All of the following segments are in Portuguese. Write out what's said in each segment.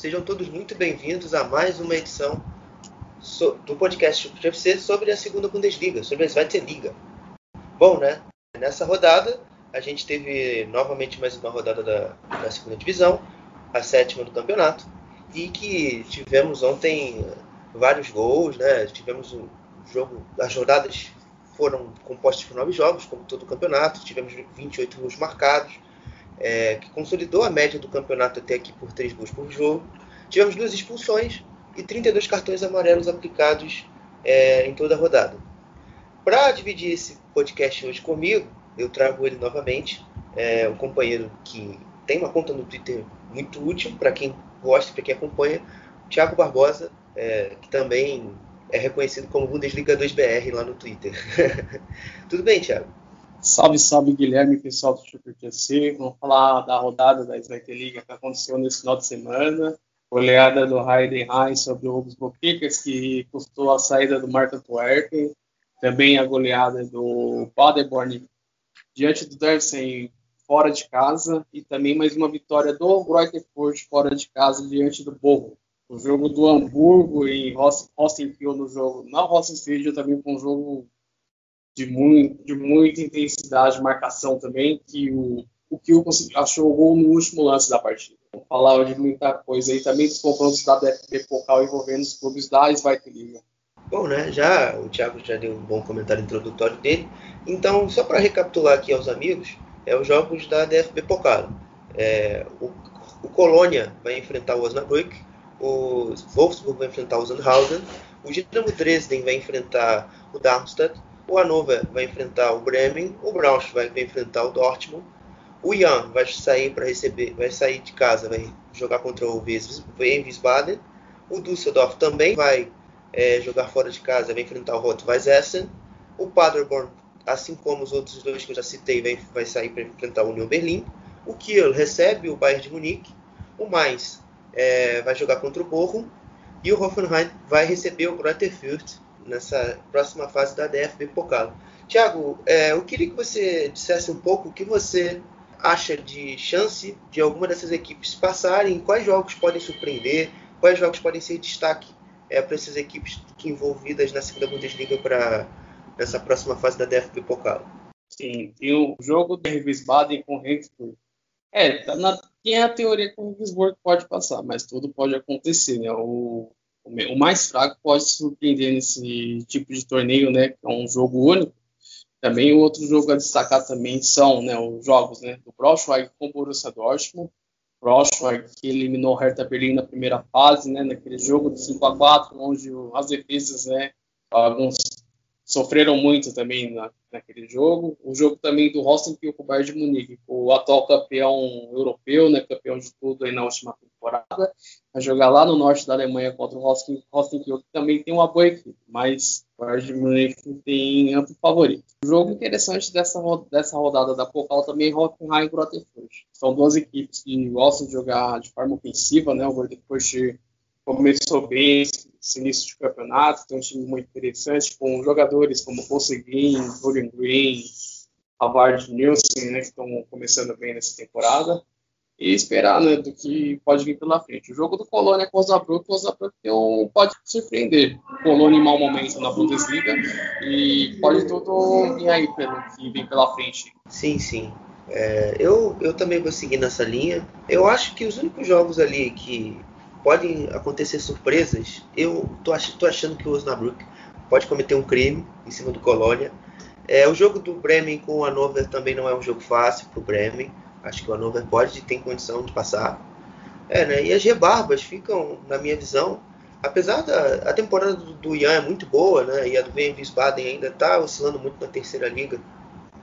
Sejam todos muito bem-vindos a mais uma edição do podcast do sobre a segunda Bundesliga, sobre a Zweite Liga. Bom, né? Nessa rodada, a gente teve novamente mais uma rodada da, da segunda divisão, a sétima do campeonato, e que tivemos ontem vários gols, né? Tivemos um jogo, as rodadas foram compostas por nove jogos, como todo o campeonato, tivemos 28 gols marcados, é, que consolidou a média do campeonato até aqui por 3 gols por jogo. Tivemos duas expulsões e 32 cartões amarelos aplicados é, em toda a rodada. Para dividir esse podcast hoje comigo, eu trago ele novamente, é, um companheiro que tem uma conta no Twitter muito útil para quem gosta, para quem acompanha, Thiago Barbosa, é, que também é reconhecido como Bundesliga 2BR lá no Twitter. Tudo bem, Thiago? Salve, salve, Guilherme, pessoal do Super TC. Vamos falar da rodada da Zweite Liga que aconteceu nesse final de semana. Goleada do Heidenheim sobre o Wolfsburg que custou a saída do Marco Antwerpen. Também a goleada do Paderborn diante do Dersen fora de casa. E também mais uma vitória do Greuther Fürth fora de casa diante do Bochum. O jogo do Hamburgo e Rostenkiel no jogo. Na Rostenkiel também foi um jogo de, muito, de muita intensidade de marcação também, que o, o que o achou o gol no último lance da partida. Hoje de muita coisa aí, também dos confrontos da DFB Pokal envolvendo os clubes da Zweite Liga. Bom, né? Já o Thiago já deu um bom comentário introdutório dele. Então, só para recapitular aqui aos amigos, é os jogos da DFB Pokal. É, o, o Colônia vai enfrentar o Osnabrück, o Wolfsburg vai enfrentar o Sandhausen, o Dinamo Dresden vai enfrentar o Darmstadt, o Hannover vai enfrentar o Bremen, o Braunschweig vai enfrentar o Dortmund, o Jan vai sair para receber, vai sair de casa, vai jogar contra o Wiesbaden, o Düsseldorf também vai é, jogar fora de casa, vai enfrentar o Rot-Weiss Essen, o Paderborn, assim como os outros dois que eu já citei, vai, vai sair para enfrentar o Union Berlim, o Kiel recebe o Bayern de Munique, o Mainz é, vai jogar contra o Bochum e o Hoffenheim vai receber o Greuther Fürth nessa próxima fase da DFB Pokal. Tiago, é, eu queria que você dissesse um pouco o que você acha de chance de alguma dessas equipes passarem, quais jogos podem surpreender, quais jogos podem ser destaque é, para essas equipes envolvidas na segunda Bundesliga para essa próxima fase da DFB Pokal. Sim, tem o jogo do Wiesbaden com o Regensburg. É, tá na, tem a teoria que o Regensburg pode passar, mas tudo pode acontecer, né? O, o mais fraco pode surpreender nesse tipo de torneio, né? Que é um jogo único. Também outro jogo a destacar também são né, os jogos né, do Braunschweig com o Borussia Dortmund. Braunschweig que eliminou o Hertha Berlim na primeira fase, né, naquele jogo de 5 a 4 onde as defesas, né, alguns sofreram muito também na, naquele jogo. O jogo também do Rosenkiel com o Bayern de Munique, o atual campeão europeu, né, campeão de tudo aí na última temporada, vai jogar lá no norte da Alemanha contra o Rosenkiel, que também tem uma boa equipe, mas o Bayern de Munique tem amplo favorito. O jogo interessante dessa, dessa rodada da Pokal também é Hoffenheim e. São duas equipes que gostam de jogar de forma ofensiva, né, o Greuther Fürth começou bem esse início de campeonato, tem um time muito interessante, com jogadores como Conseguin, Julian Green, Havard Nielsen, né, que estão começando bem nessa temporada, e esperar né, do que pode vir pela frente. O jogo do Colônia com o Osnabrück, o Osnabrück um, pode surpreender. O Colônia em mau momento na Bundesliga, e pode tudo vir aí pelo que vem pela frente. Sim, sim. É, eu, eu também vou seguir nessa linha. Eu acho que os únicos jogos ali que podem acontecer surpresas. Eu tô, ach tô achando que o Osnabrück pode cometer um crime em cima do Colônia. É, o jogo do Bremen com o Hannover também não é um jogo fácil para o Bremen. Acho que o Hannover pode ter condição de passar. É, né? E as rebarbas ficam, na minha visão, apesar da a temporada do, do Ian é muito boa, né? E a do Wien Wiesbaden ainda está oscilando muito na terceira liga.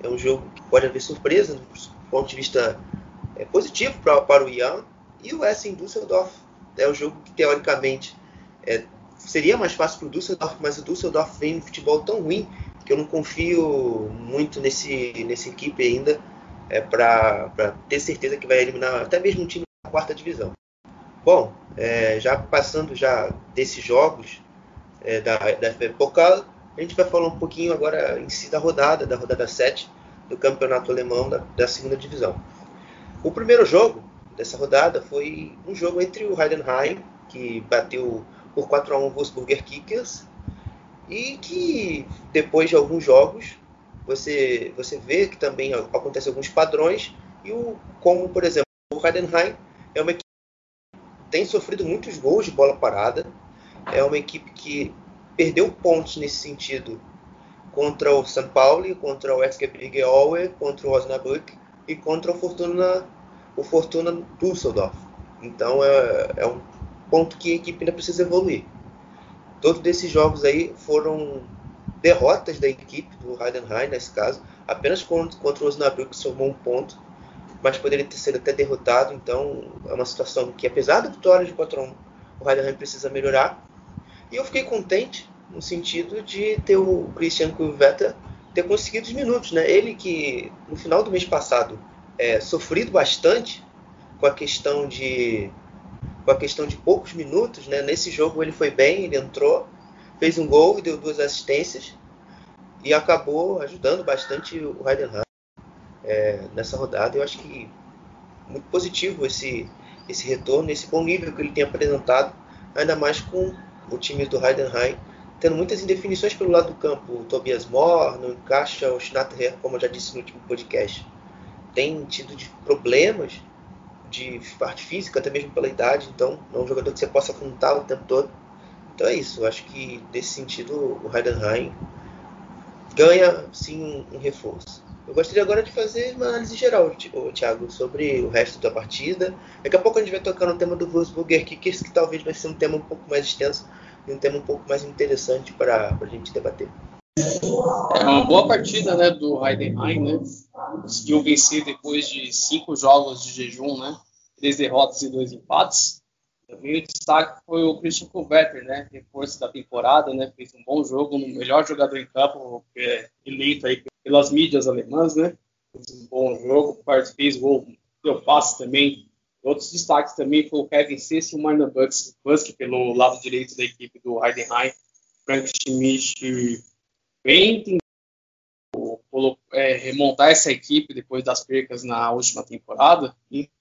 É um jogo que pode haver surpresa do ponto de vista é, positivo pra, para o Ian. E o Essen Düsseldorf é um jogo que teoricamente é, seria mais fácil para o Düsseldorf, mas o Düsseldorf vem no futebol tão ruim que eu não confio muito nesse nessa equipe ainda é, para ter certeza que vai eliminar até mesmo um time da quarta divisão. Bom, é, já passando já desses jogos é, da, da FB Pokal, a gente vai falar um pouquinho agora em si da rodada, da rodada 7 do campeonato alemão da, da segunda divisão. O primeiro jogo dessa rodada foi um jogo entre o Heidenheim, que bateu por 4 a 1 o Wolfsburger Kickers, e que depois de alguns jogos você, você vê que também acontecem alguns padrões, e o, como por exemplo o Heidenheim é uma equipe tem sofrido muitos gols de bola parada. É uma equipe que perdeu pontos nesse sentido contra o São Paulo, contra o SGPG Aue, contra o Osnabrück e contra o Fortuna, o Fortuna Düsseldorf. Então é, é um ponto que a equipe ainda precisa evoluir. Todos esses jogos aí foram derrotas da equipe do Heidenheim, nesse caso. Apenas contra, contra o Osnabrück somou um ponto mas poderia ter sido até derrotado. Então é uma situação que, apesar da vitória de 4 1 o Heidenheim precisa melhorar. E eu fiquei contente no sentido de ter o Christian Kulveta ter conseguido os minutos. Né? Ele que no final do mês passado é, sofrido bastante com a questão de com a questão de poucos minutos, né? Nesse jogo ele foi bem, ele entrou, fez um gol e deu duas assistências e acabou ajudando bastante o Heidenheim é, nessa rodada. Eu acho que muito positivo esse, esse retorno, esse bom nível que ele tem apresentado, ainda mais com o time do Heidenheim tendo muitas indefinições pelo lado do campo. O Tobias Moore não encaixa, o Schnatter, como eu já disse no último podcast, tem tido de problemas de parte física, até mesmo pela idade, então não é um jogador que você possa contar o tempo todo. Então é isso, acho que nesse sentido o Heidenheim ganha sim um reforço. Eu gostaria agora de fazer uma análise geral, Thiago, sobre o resto da partida. Daqui a pouco a gente vai tocar no tema do Wolfsburger Kickers, que talvez vai ser um tema um pouco mais extenso e um tema um pouco mais interessante para a gente debater. É uma boa partida né, do Heidenheim, né? Conseguiu vencer depois de cinco jogos de jejum, né? Três derrotas e dois empates. Também o destaque foi o Christian Kulvetter, né? Reforço da temporada, né? Fez um bom jogo, o melhor jogador em campo, é eleito aí pelas mídias alemãs, né? Fez um bom jogo, fez gol, deu passe também. Outros destaques também foi o Kevin Cesse e o Marna Busk pelo lado direito da equipe do Heidenheim. Frank Schmidt bem é, remontar essa equipe depois das percas na última temporada.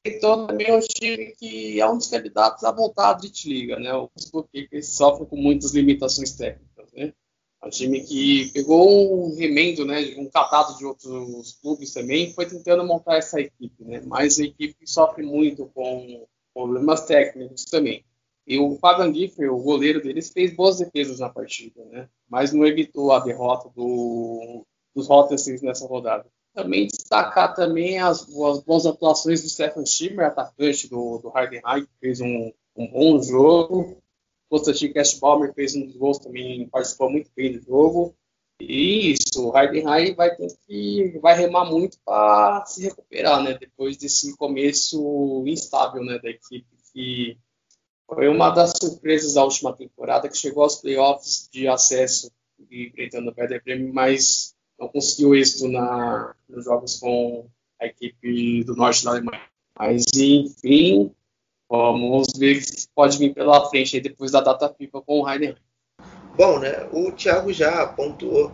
Então também é um time que é um dos candidatos a voltar à Drit Liga, né? O porque sofre com muitas limitações técnicas, né? É um time que pegou um remendo, né, um catado de outros clubes também, foi tentando montar essa equipe, né? Mas a equipe sofre muito com problemas técnicos também. E o Fabian Giffer, o goleiro deles, fez boas defesas na partida, né? Mas não evitou a derrota do, dos Rotterdams nessa rodada. Também destacar também as, as boas atuações do Stefan Schimmer, atacante do, do Heidenheim, que fez um, um bom jogo. Konstantin Cashbaumer fez um dos gols também, participou muito bem do jogo. E isso, o Heidenheim vai ter que vai remar muito para se recuperar, né? Depois desse começo instável, né, da equipe que foi uma das surpresas da última temporada que chegou aos playoffs de acesso e enfrentando o Werder Bremen, mas não conseguiu êxito na, nos jogos com a equipe do norte da Alemanha. Mas enfim, Vamos ver o que pode vir pela frente depois da data FIFA com o Heidenheim. Bom, né? O Thiago já apontou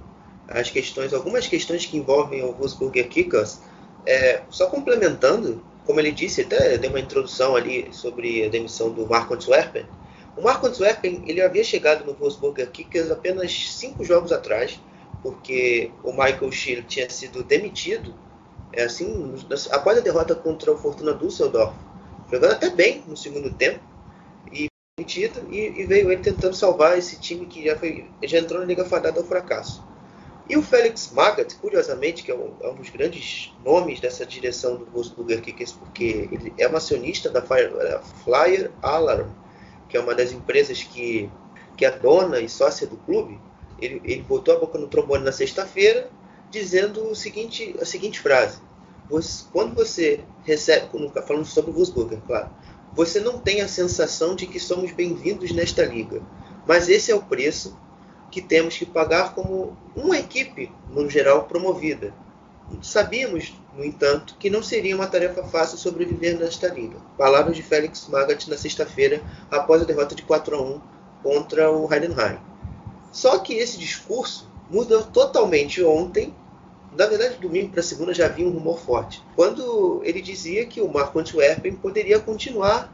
as questões, algumas questões que envolvem o Wolfsburger Kickers. É, só complementando, como ele disse, até deu uma introdução ali sobre a demissão do Marco Antwerpen. O Marco Antwerpen ele havia chegado no Wolfsburger Kickers apenas cinco jogos atrás, porque o Michael Schill tinha sido demitido é assim após a derrota contra o Fortuna Düsseldorf jogando até bem no segundo tempo e metido e, e, veio ele tentando salvar esse time que já foi já entrou na liga fadada ao fracasso. E o Félix Magath, curiosamente, que é um, é um, dos grandes nomes dessa direção do Wolfsburger Kickers, porque ele é um acionista da Flyer Alarm, que é uma das empresas que, que é dona e sócia do clube, ele, ele botou a boca no trombone na sexta-feira, dizendo o seguinte, a seguinte frase: você, quando você recebe, falando sobre o Wolfsburger, claro, você não tem a sensação de que somos bem-vindos nesta liga, mas esse é o preço que temos que pagar como uma equipe, no geral, promovida. Sabíamos, no entanto, que não seria uma tarefa fácil sobreviver nesta liga. Palavras de Félix Magath na sexta-feira, após a derrota de 4 a 1 contra o Heidenheim. Só que esse discurso mudou totalmente ontem. Na verdade, domingo para segunda já havia um rumor forte. Quando ele dizia que o Marco Antwerpen poderia continuar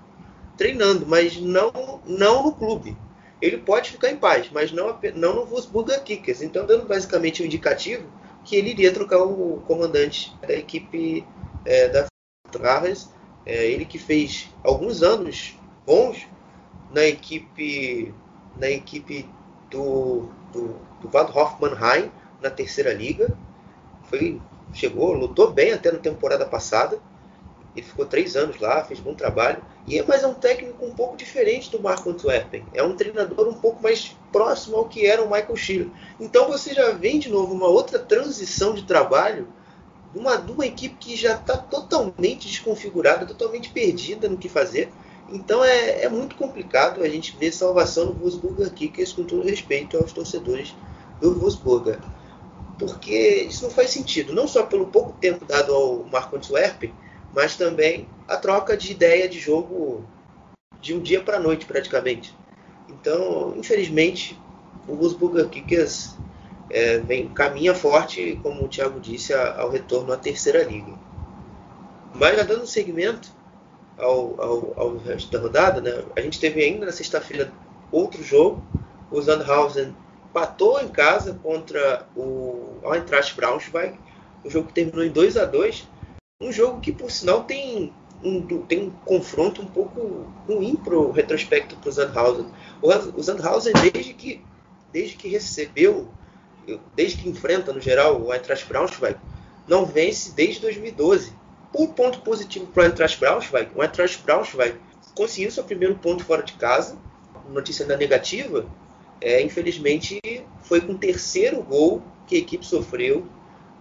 treinando, mas não, não no clube. Ele pode ficar em paz, mas não, não no Wolfsburger Kickers. Então, dando basicamente um indicativo que ele iria trocar o comandante da equipe é, da Traves. É, ele que fez alguns anos bons na equipe na equipe do, do, do Waldhof Mannheim na terceira liga. Foi, chegou, lutou bem até na temporada passada. Ele ficou três anos lá, fez bom trabalho. E é mais um técnico um pouco diferente do Marco Antwerpen. É um treinador um pouco mais próximo ao que era o Michael Schiller. Então você já vem de novo uma outra transição de trabalho de uma, uma equipe que já está totalmente desconfigurada, totalmente perdida no que fazer. Então é, é muito complicado a gente ver salvação no Wolfsburger Kickers com todo respeito aos torcedores do Wolfsburger. Porque isso não faz sentido, não só pelo pouco tempo dado ao Marco Antwerpen, mas também a troca de ideia de jogo de um dia para a noite praticamente. Então, infelizmente, o Wolfsburger Kickers é, vem, caminha forte, como o Thiago disse, ao retorno à terceira liga. Mas já dando segmento ao, ao, ao resto da rodada, né, a gente teve ainda na sexta-feira outro jogo. O Sandhausen empatou em casa contra o Eintracht Braunschweig, um jogo que terminou em 2 a 2 um jogo que, por sinal, tem um, tem um confronto um pouco ruim pro retrospecto para o Sandhausen. O Sandhausen, desde que, desde que recebeu, desde que enfrenta, no geral, o Eintracht Braunschweig, não vence desde 2012. Por ponto positivo para o Eintracht Braunschweig, o Eintracht Braunschweig conseguiu seu primeiro ponto fora de casa. Notícia da negativa, é, infelizmente, foi com o terceiro gol que a equipe sofreu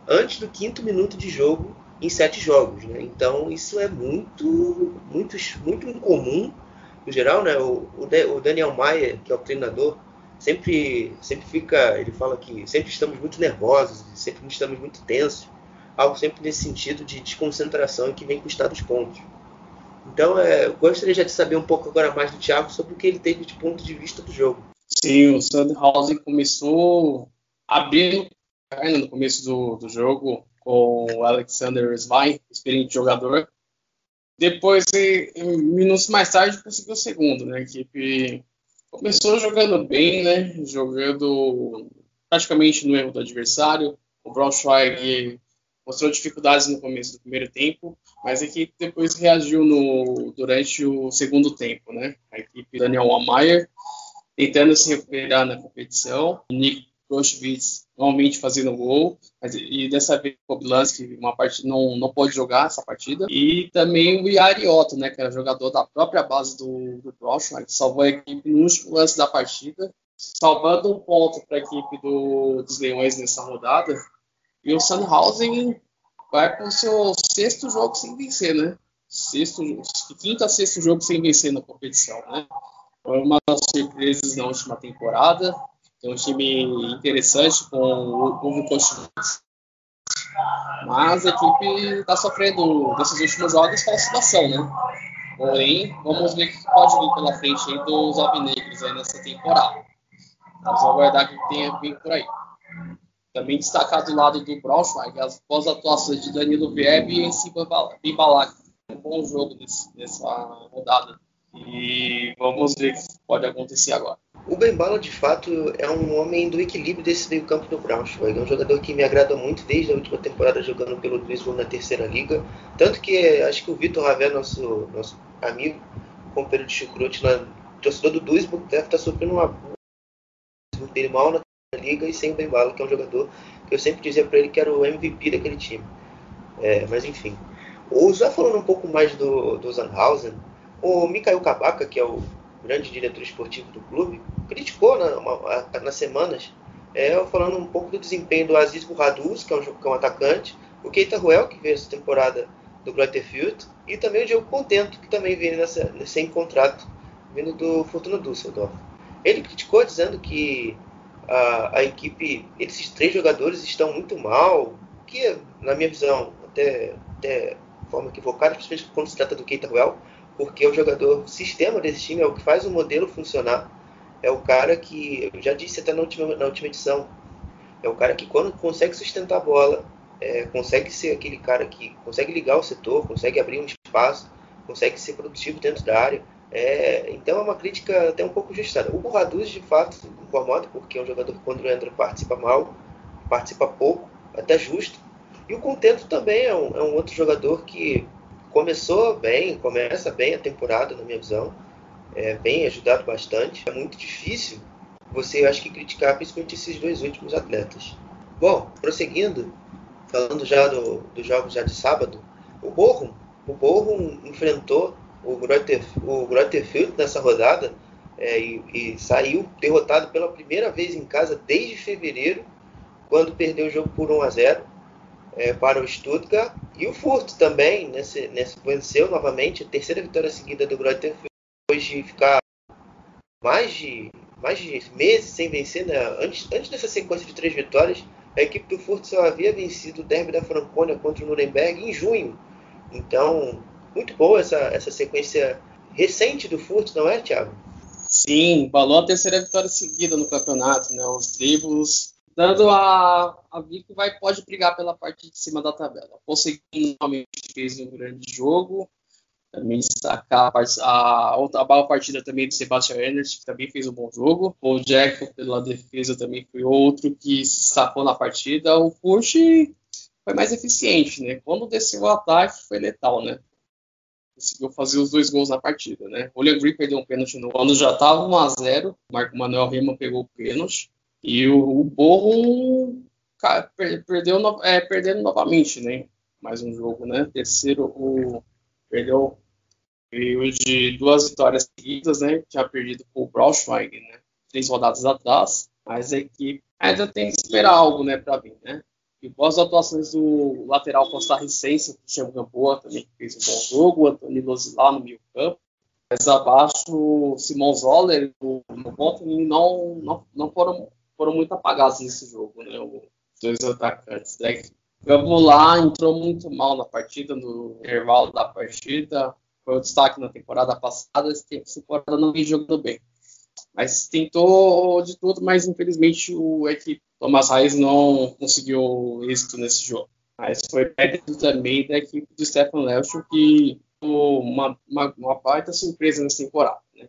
antes do quinto minuto de jogo em sete jogos. Né? Então isso é muito, muito, muito incomum no geral. Né? O, o, Daniel Maia, que é o treinador, sempre, sempre fica, ele fala que sempre estamos muito nervosos, sempre estamos muito tensos, algo sempre nesse sentido de desconcentração que vem custar os pontos. Então, é, eu gostaria já de saber um pouco agora mais do Thiago sobre o que ele teve de ponto de vista do jogo. Sim, o Sandhausen começou abrindo no começo do, do jogo, com o Alexander Svein, experiente jogador. Depois, minutos mais tarde, conseguiu o segundo, né? A equipe começou jogando bem, né? Jogando praticamente no erro do adversário. O Braunschweig mostrou dificuldades no começo do primeiro tempo, mas a equipe depois reagiu no, durante o segundo tempo, né? A equipe Daniel Almayer tentando se recuperar na competição. Nick Prochwitz normalmente fazendo gol, mas, e dessa vez o Kobilanski uma partida, não, não pôde jogar essa partida. E também o Yari Otto, né, que era jogador da própria base do, do Braunschweig, que salvou a equipe no último lance da partida, salvando um ponto para a equipe do, dos Leões nessa rodada. E o Sandhausen vai para o seu sexto jogo sem vencer, né? Sexto, quinto a sexto jogo sem vencer na competição, né? Foi uma das surpresas na última temporada. Tem um time interessante com o Hugo Cochins. Mas a equipe está sofrendo nesses últimos jogos com a situação, né? Porém, vamos ver o que pode vir pela frente aí dos alvinegros aí nessa temporada. Vamos aguardar o que tem a vir por aí. Também destacar do lado do Braunschweig as boas atuações de Danilo Vieb e Ensi Bimbalak. Um bom jogo nesse, nessa rodada. E vamos ver o que pode acontecer agora. O Bembala, de fato, é um homem do equilíbrio desse meio campo do Braunschweig. É um jogador que me agrada muito desde a última temporada jogando pelo Duisburg na terceira liga. Tanto que acho que o Vitor Ravé, nosso, nosso amigo, companheiro de chucrute, torcedor do Duisburg, deve estar sofrendo uma dele mal na liga e sem o Bembala, que é um jogador que eu sempre dizia para ele que era o MVP daquele time. É, mas enfim. O, já falando um pouco mais do, do Zanhausen, o Mikael Kabaka, que é o grande diretor esportivo do clube, criticou na, uma, nas semanas, é, falando um pouco do desempenho do Aziz Burraduz, que é um, que é um atacante, o Keita Ruel, que veio essa temporada do Grotterfield, e também o Diego Contento, que também veio nessa, sem contrato, vindo do Fortuna Düsseldorf. Ele criticou dizendo que a, a equipe, esses três jogadores estão muito mal, que na minha visão, até, até forma equivocada, principalmente quando se trata do Keita Ruel, porque o jogador sistema desse time é o que faz o modelo funcionar. É o cara que, eu já disse até na última, na última edição, é o cara que quando consegue sustentar a bola, é, consegue ser aquele cara que consegue ligar o setor, consegue abrir um espaço, consegue ser produtivo dentro da área. É, então é uma crítica até um pouco justada. O Borraduz, de fato, incomoda, porque é um jogador que quando entra participa mal, participa pouco, até justo. E o Contento também é um, é um outro jogador que começou bem, começa bem a temporada, na minha visão, é, bem ajudado bastante. É muito difícil você, acho que, criticar principalmente esses dois últimos atletas. Bom, prosseguindo, falando já do, dos jogos já de sábado, o Bochum, o Bochum enfrentou o Greuther, o nessa rodada é, e, e, saiu derrotado pela primeira vez em casa desde fevereiro, quando perdeu o jogo por 1 a 0 é, para o Stuttgart. E o Furt também nesse, nesse, venceu novamente, a terceira vitória seguida do Greuterfield, depois de ficar mais de, mais de meses sem vencer, né? antes, antes dessa sequência de três vitórias, a equipe do Furt só havia vencido o derby da Franconia contra o Nuremberg em junho. Então, muito boa essa, essa sequência recente do Furt, não é, Thiago? Sim, balou a terceira vitória seguida no campeonato, né? Os tribos dando a, a que vai, pode brigar pela parte de cima da tabela. Conseguindo realmente fez um grande jogo. Também destacar a, outra boa partida também do Sebastian Ernest, que também fez um bom jogo. O Jack, pela defesa, também foi outro que se sacou na partida. O Push foi mais eficiente, né? Quando desceu o ataque, foi letal, né? Conseguiu fazer os dois gols na partida, né? O Green perdeu um pênalti no ano, já estava 1 a 0 O Marco Manuel Rima pegou o pênalti. E o, o Borro perdeu, é, perdendo novamente, né? Mais um jogo, né? Terceiro, o perdeu veio de duas vitórias seguidas, né? Tinha perdido com o Braunschweig, né? Três rodadas atrás, mas a equipe ainda tem que esperar algo, né, para vir, né? E boas atuações do lateral costarricense, o Cristiano Gamboa, também que fez um bom jogo, o Antônio Lozilá no meio campo. Mais abaixo, o Simon Zoller o Botany não, não, não foram, foram muito apagados nesse jogo, né? Os dois atacantes. Né? Vamos lá, entrou muito mal na partida, no intervalo da partida. Foi o destaque na temporada passada. Essa temporada não vem jogando bem. Mas tentou de tudo, mas infelizmente o equipe Thomas Reis não conseguiu êxito nesse jogo. Mas foi mérito também da equipe do Stefan Leuschel, que uma, uma, uma baita surpresa nessa temporada. Né?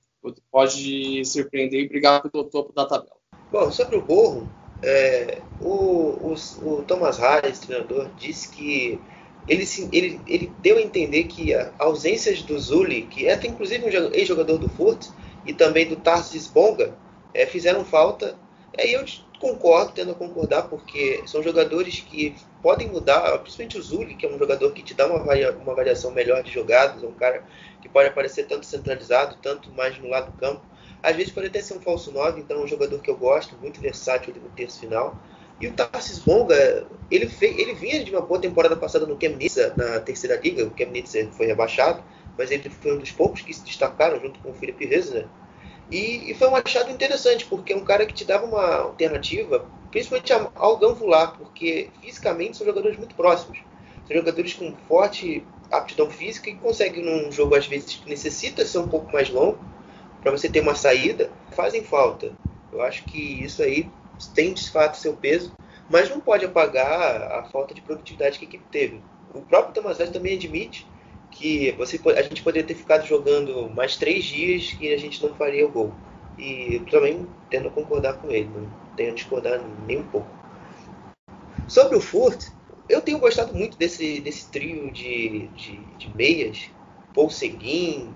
Pode surpreender e brigar pelo topo da tabela. Bom, sobre o Borro, é, o, o, o, Thomas Reis, treinador, disse que ele, ele, ele deu a entender que a ausência do Zuli, que é inclusive um ex-jogador do Furt, e também do Tarsis Bonga, é, fizeram falta. É, e eu concordo, tendo a concordar, porque são jogadores que podem mudar, principalmente o Zuli, que é um jogador que te dá uma, varia, uma variação melhor de jogadas, é um cara que pode aparecer tanto centralizado, tanto mais no lado do campo. Às vezes pode até ser um falso 9, então é um jogador que eu gosto, muito versátil no terço final. E o Tarsis Bonga, ele, fez, ele vinha de uma boa temporada passada no Chemnitz, na terceira liga, o Chemnitz foi rebaixado, mas ele foi um dos poucos que se destacaram junto com o Felipe Rezner. E, e, foi um achado interessante, porque é um cara que te dava uma alternativa, principalmente ao Ganvular, porque fisicamente são jogadores muito próximos. São jogadores com forte aptidão física e conseguem num jogo, às vezes, que necessita ser um pouco mais longo, para você ter uma saída, fazem falta. Eu acho que isso aí tem de fato seu peso, mas não pode apagar a falta de produtividade que a equipe teve. O próprio Tomazete também admite que você, a gente poderia ter ficado jogando mais três dias e a gente não faria o gol. E eu também tendo a concordar com ele, não tenho a discordar nem um pouco. Sobre o Furt, eu tenho gostado muito desse, desse trio de, de, de meias, Paul Seguin,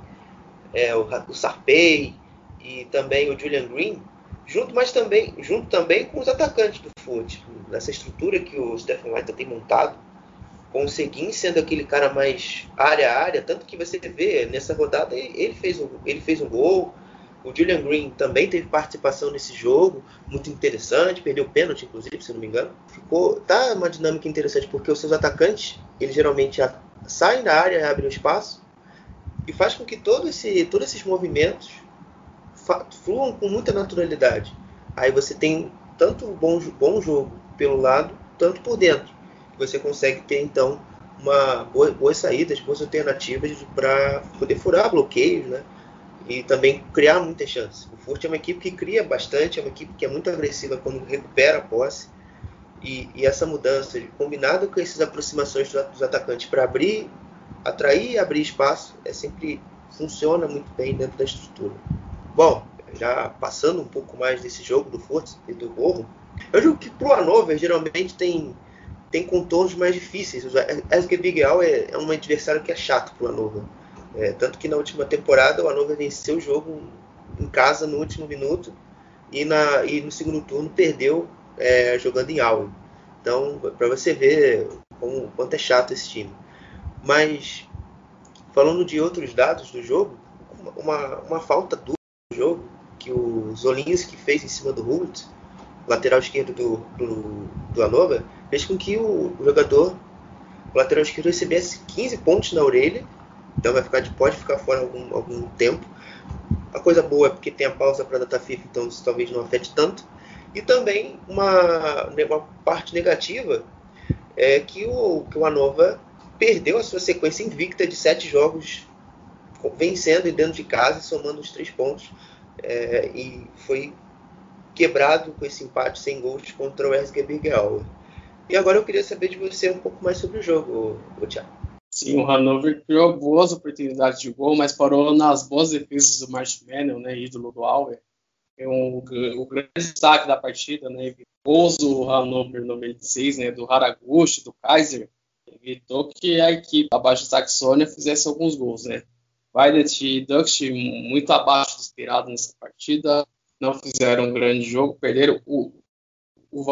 é, o, o Sarpei e também o Julian Green, junto, mas também, junto também com os atacantes do Furt, nessa estrutura que o Stephen White tem montado com o Seguin sendo aquele cara mais área a área, tanto que você vê nessa rodada ele fez um, ele fez um gol, O Julian Green também teve participação nesse jogo, muito interessante, perdeu pênalti, inclusive, se não me engano. Ficou, tá uma dinâmica interessante porque os seus atacantes, eles geralmente saem da área, abrem o espaço e faz com que todo esse, todos esses movimentos fluam com muita naturalidade. Aí você tem tanto bom, bom jogo pelo lado, tanto por dentro. Você consegue ter então uma boa, boas saídas, boas alternativas para poder furar bloqueios, né? E também criar muitas chances. O Furt é uma equipe que cria bastante, é uma equipe que é muito agressiva quando recupera a posse. E, e essa mudança, combinada com essas aproximações dos atacantes para abrir, atrair e abrir espaço, é sempre funciona muito bem dentro da estrutura. Bom, já passando um pouco mais desse jogo do Furt e do Borro, eu jogo que pro Hanover geralmente tem tem contornos mais difíceis. O SG Big Al é, é um adversário que é chato pro Hanover. É, tanto que na última temporada o Hanover venceu o jogo em casa no último minuto e, na, e no segundo turno perdeu é, jogando em Aue. Então, para você ver como, quanto é chato esse time. Mas, falando de outros dados do jogo, uma, uma falta dura no jogo que o Zolinski fez em cima do Hult, lateral esquerdo do, do, do Hannover, fez com que o, jogador, o lateral esquerdo, recebesse 15 pontos na orelha. Então vai ficar, pode ficar fora algum, algum tempo. A coisa boa é porque tem a pausa para a data FIFA, então isso talvez não afete tanto. E também uma, uma parte negativa é que o, que o Anova perdeu a sua sequência invicta de sete jogos vencendo e dentro de casa, somando os três pontos. É, e foi quebrado com esse empate sem gols contra o RSG Birgauer. E agora eu queria saber de você um pouco mais sobre o jogo, o Thiago. Sim, o Hannover criou boas oportunidades de gol, mas parou nas boas defesas do Manel, né, ídolo do Auer. É um, o grande destaque da partida, né, gols do Hannover no 96, né, do Haraguchi, do Kaiser, evitou que a equipe abaixo da Saxônia fizesse alguns gols, né. Violet e Dust muito abaixo do esperado nessa partida, não fizeram um grande jogo, perderam o o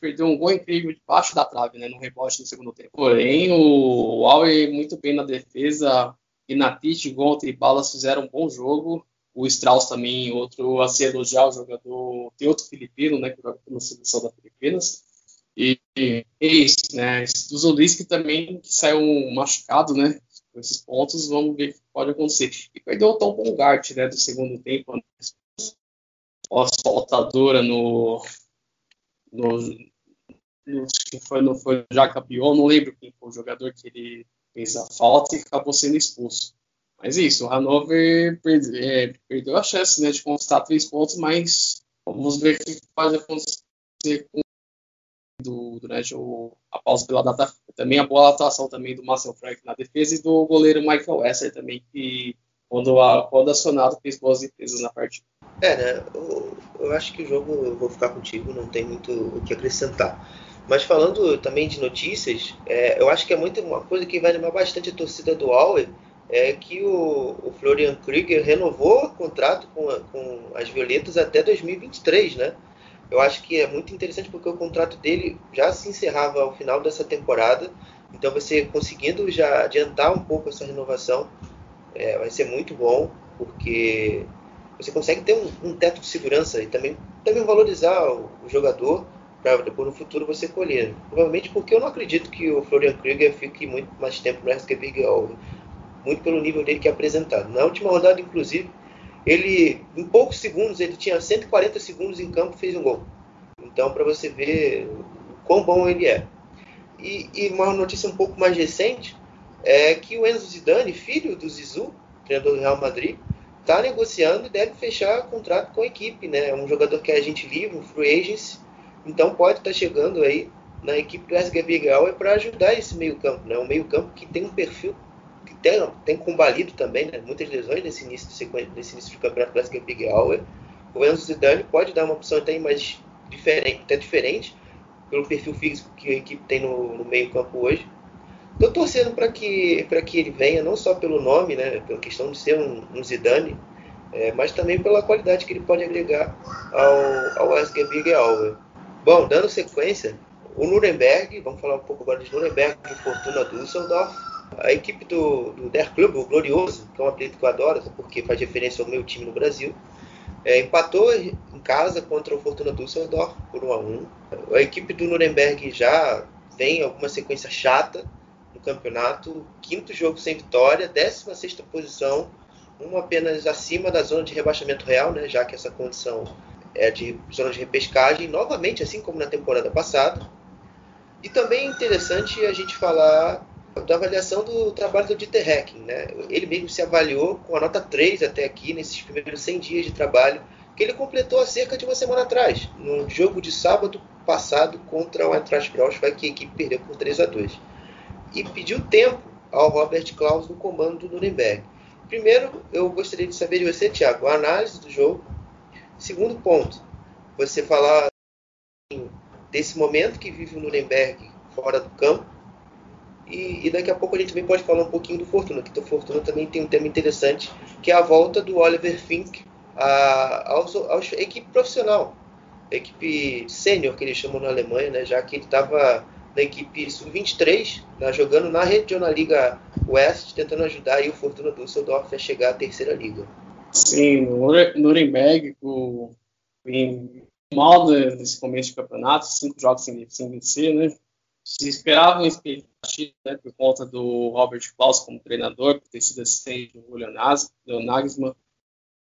perdeu um gol incrível debaixo da trave, né, no rebote no segundo tempo. Porém, o Auer muito bem na defesa, e na Pitt, Gonta e Balas fizeram um bom jogo. O Strauss também, outro a se elogiar, o jogador, tem outro filipino, né, que joga pela seleção da Filipinas. E, e é isso, né, do Zolisky também, que saiu machucado, né, com esses pontos, vamos ver o que pode acontecer. E perdeu o Tom Bongart, né, do segundo tempo, né, asfaltadora no, no, no que foi, não foi o Jacapion, não lembro quem foi o jogador que ele fez a falta e acabou sendo expulso. Mas é isso, o Hannover perde, é, perdeu a chance né, de conquistar três pontos, mas vamos ver o que pode acontecer com do, durante o, a pausa pela data. Também a boa atuação também do Marcel Frank na defesa e do goleiro Michael Wesser também, que quando, a, quando acionado fez boas defesas na partida. É, né? Eu, eu acho que o jogo, eu vou ficar contigo, não tem muito o que acrescentar. Mas falando também de notícias, é, eu acho que é muito uma coisa que vai animar bastante a torcida do Auer, é que o, o Florian Krieger renovou o contrato com, com as Violetas até 2023, né? Eu acho que é muito interessante porque o contrato dele já se encerrava ao final dessa temporada, então você conseguindo já adiantar um pouco essa renovação é, vai ser muito bom, porque você consegue ter um, um, teto de segurança e também, também valorizar o, o jogador para depois no futuro você colher. Provavelmente porque eu não acredito que o Florian Krieger fique muito mais tempo no RSG Big muito pelo nível dele que é apresentado. Na última rodada, inclusive, ele em poucos segundos, ele tinha 140 segundos em campo fez um gol. Então, para você ver quão bom ele é. E, e, uma notícia um pouco mais recente é que o Enzo Zidane, filho do Zizou, treinador do Real Madrid, está negociando e deve fechar contrato com a equipe, né? É um jogador que é agente livre, um free agency, então pode estar tá chegando aí na equipe do SG Bigauer para ajudar esse meio-campo, né? Um meio-campo que tem um perfil que tem, tem combalido também, né? Muitas lesões nesse início de sequência, nesse início de campeonato do SG Bigauer. O Enzo Zidane pode dar uma opção até mais diferente, até diferente pelo perfil físico que a equipe tem no, no meio-campo hoje. Estou torcendo para que, que ele venha, não só pelo nome, né, pela questão de ser um, um Zidane, é, mas também pela qualidade que ele pode agregar ao, ao SG Big. Bom, dando sequência, o Nuremberg, vamos falar um pouco agora de Nuremberg e Fortuna Düsseldorf, a equipe do, do Der Club, o Glorioso, que é um apelido que eu adoro, porque faz referência ao meu time no Brasil, É, empatou em casa contra o Fortuna Düsseldorf por 1 a 1. A equipe do Nuremberg já tem alguma sequência chata no campeonato. Quinto jogo sem vitória, 16 posição, uma apenas acima da zona de rebaixamento real, né, já que essa condição é de zona de repescagem, novamente, assim como na temporada passada. E também é interessante a gente falar da avaliação do trabalho do Dieter Hecking. Né? Ele mesmo se avaliou com a nota 3 até aqui, nesses primeiros 100 dias de trabalho, que ele completou há cerca de uma semana atrás, no jogo de sábado passado contra o Eintracht Braunschweig, que a equipe perdeu por 3 a 2 E pediu tempo ao Robert Klaus no comando do Nuremberg. Primeiro, eu gostaria de saber de você, Thiago, a análise do jogo. Segundo ponto, você falar desse momento que vive o Nuremberg fora do campo e, e, daqui a pouco a gente também pode falar um pouquinho do Fortuna, que o Fortuna também tem um tema interessante, que é a volta do Oliver Fink à, equipe profissional, equipe sênior que eles chamam na Alemanha, né, já que ele estava na equipe sub-23, né, jogando na Regional Liga West, tentando ajudar aí o Fortuna Düsseldorf a chegar à terceira liga. Sim, no Nuremberg, o, mal nesse começo de campeonato, cinco jogos sem, sem vencer, né? Se esperava uma expectativa né, por conta do Robert Klaus como treinador, por ter sido assistente do Julian Nagelsmann.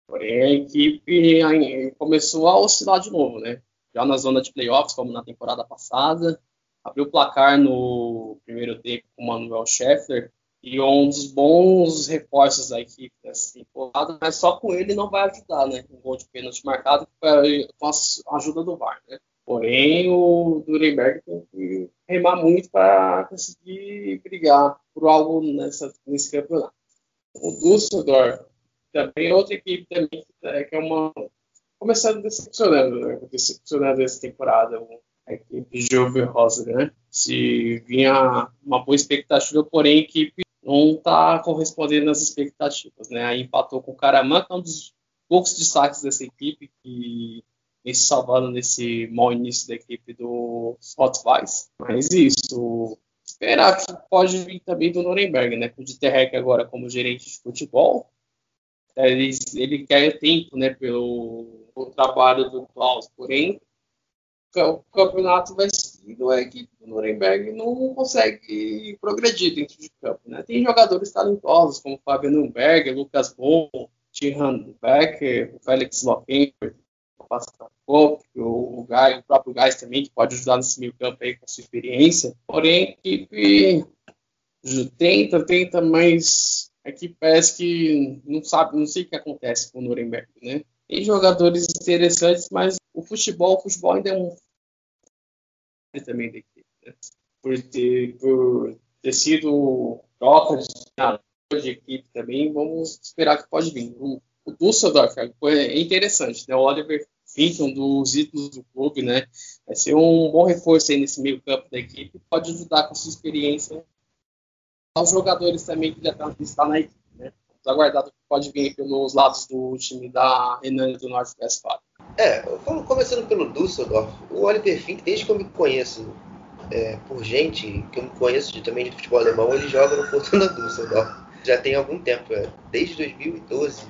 Porém, a equipe começou a oscilar de novo, né? Já na zona de playoffs, como na temporada passada. Abriu o placar no primeiro tempo com o Manuel Scheffler, e um dos bons reforços da equipe nessa temporada, mas só com ele não vai ajudar, né? Um gol de pênalti marcado com a ajuda do VAR, né? Porém, o Nuremberg tem que remar muito para conseguir brigar por algo nessa, nesse campeonato. O Düsseldorf também é outra equipe também que é uma começando decepcionando, né? Decepcionando essa temporada a equipe Jove Rosa, né? Se vinha uma boa expectativa, porém a equipe não está correspondendo às expectativas, né? Aí empatou com o Caraman, que é um dos poucos destaques dessa equipe que vem se salvando nesse mau início da equipe do Hotweiss. Mas isso, esperar que pode vir também do Nuremberg, né? Com o Dieter agora como gerente de futebol, ele, ele quer tempo, né? Pelo, pelo trabalho do Klaus, porém o campeonato vai seguindo, a equipe do Nuremberg não consegue progredir dentro de campo. Né? Tem jogadores talentosos como Fábio Nürnberg, Lucas Bon, Tihan Becker, o Lofenberg, o, o, Gai, o próprio Gás também, que pode ajudar nesse meio campo aí com a sua experiência. Porém, a equipe tenta, tenta, mas a equipe parece que não sabe, não sei o que acontece com o Nuremberg, né? Tem jogadores interessantes, mas o futebol, o futebol ainda é um também da equipe, né? por, ter, por ter sido troca de equipe também, vamos esperar que pode vir. O, o Dusseldorf é interessante, né? O Oliver Fink, um dos ídolos do clube, né? Vai ser um bom reforço aí nesse meio campo da equipe, pode ajudar com sua experiência aos jogadores também que já estão na equipe, né? Vamos aguardar o que pode vir pelos lados do time da Renânia do Norte-Westfalen. É, começando pelo Düsseldorf, o Oliver Fink, desde que eu me conheço é, por gente, que eu me conheço de, também de futebol alemão, ele joga no Fortuna Düsseldorf. Já tem algum tempo, é, desde 2012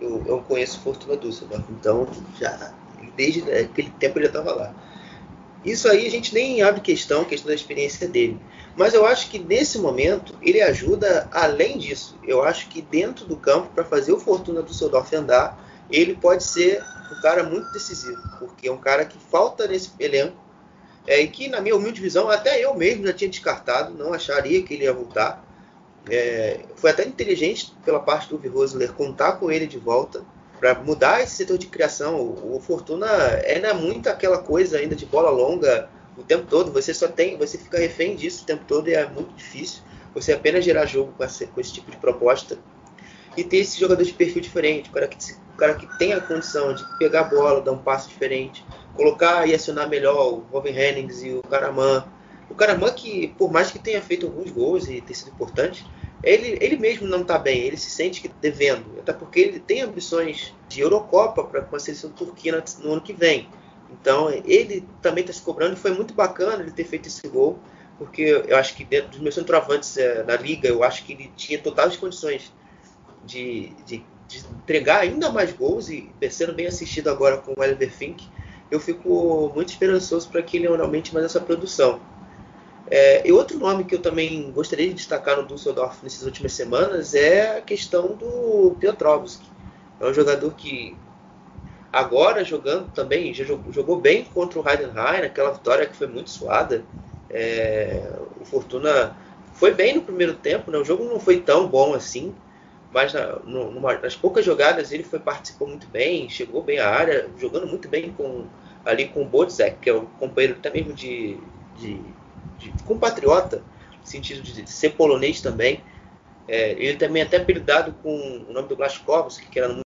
eu, eu conheço Fortuna Düsseldorf, então já desde aquele tempo ele já estava lá. Isso aí a gente nem abre questão, questão da experiência dele. Mas eu acho que nesse momento ele ajuda além disso. Eu acho que dentro do campo, para fazer o Fortuna Düsseldorf andar, ele pode ser um cara muito decisivo, porque é um cara que falta nesse elenco é, e que, na minha humilde visão, até eu mesmo já tinha descartado, não acharia que ele ia voltar. É, foi até inteligente pela parte do Rosler contar com ele de volta para mudar esse setor de criação. O, o Fortuna é muito aquela coisa ainda de bola longa o tempo todo. Você só tem, você fica refém disso o tempo todo e é muito difícil. Você apenas gerar jogo com esse, com esse tipo de proposta e ter esse jogador de perfil diferente, o cara que, o cara que tem a condição de pegar a bola, dar um passo diferente, colocar e acionar melhor o Robin Hennings e o Karaman. O Karaman que, por mais que tenha feito alguns gols e tenha sido importante, ele, ele mesmo não está bem, ele se sente devendo, até porque ele tem ambições de Eurocopa para com a seleção turquia no ano que vem. Então ele também está se cobrando e foi muito bacana ele ter feito esse gol, porque eu acho que dentro dos meus centroavantes é, na liga, eu acho que ele tinha totais condições de, de de entregar ainda mais gols e sendo bem assistido agora com o Oliver Fink, eu fico muito esperançoso para que ele aumente mais essa produção. É, e outro nome que eu também gostaria de destacar no Düsseldorf nessas últimas semanas é a questão do Piotrowski. É um jogador que agora jogando também, já jogou, jogou bem contra o Heidenheim, aquela vitória que foi muito suada. É, o Fortuna foi bem no primeiro tempo, né? o jogo não foi tão bom assim, mas na, numa, nas poucas jogadas ele foi participou muito bem, chegou bem à área, jogando muito bem com ali com o Bodzek, que é o companheiro até mesmo de, de, de compatriota, no sentido de ser polonês também. É, ele também é até apelidado com o nome do Blaskovski, que era no,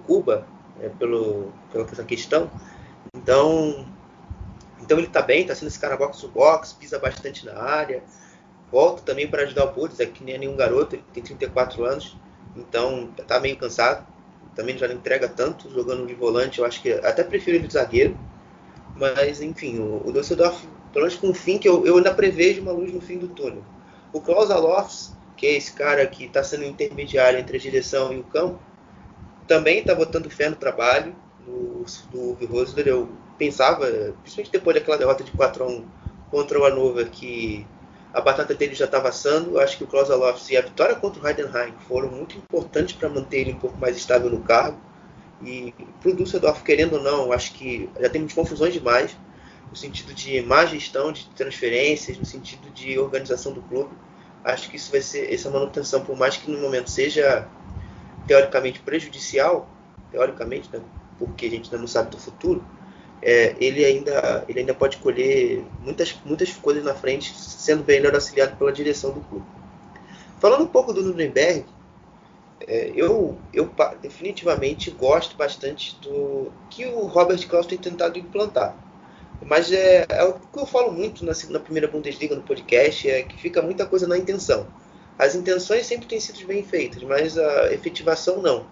Cuba, é, pelo, pela essa questão. Então, então ele está bem, está sendo esse cara box to box, pisa bastante na área, volta também para ajudar o Putz, é que nem é nenhum garoto, ele tem 34 anos, então está meio cansado, também já não entrega tanto jogando de volante, eu acho que até prefiro ele de zagueiro, mas enfim, o, o Düsseldorf, pelo menos com o fim, que eu, eu ainda prevejo uma luz no fim do túnel. O Klaus Alofs, que é esse cara que está sendo intermediário entre a direção e o campo, também está botando fé no trabalho do, do Rosler. Eu pensava, principalmente depois daquela derrota de 4 a 1 contra o Anova, que a batata dele já estava assando. Acho que o Klaus Alofs e a vitória contra o Heidenheim foram muito importantes para manter ele um pouco mais estável no cargo. E para o Düsseldorf, querendo ou não, acho que já temos confusões demais no sentido de má gestão de transferências, no sentido de organização do clube. Acho que isso vai ser essa manutenção, por mais que no momento seja teoricamente prejudicial, teoricamente, né, porque a gente ainda não sabe do futuro, é, ele, ainda, ele ainda pode colher muitas, muitas coisas na frente, sendo melhor auxiliado pela direção do clube. Falando um pouco do Nuremberg, é, eu, eu definitivamente gosto bastante do que o Robert Klaus tem tentado implantar. Mas é, é o que eu falo muito na, na primeira Bundesliga no podcast, é que fica muita coisa na intenção. As intenções sempre têm sido bem feitas, mas a efetivação não.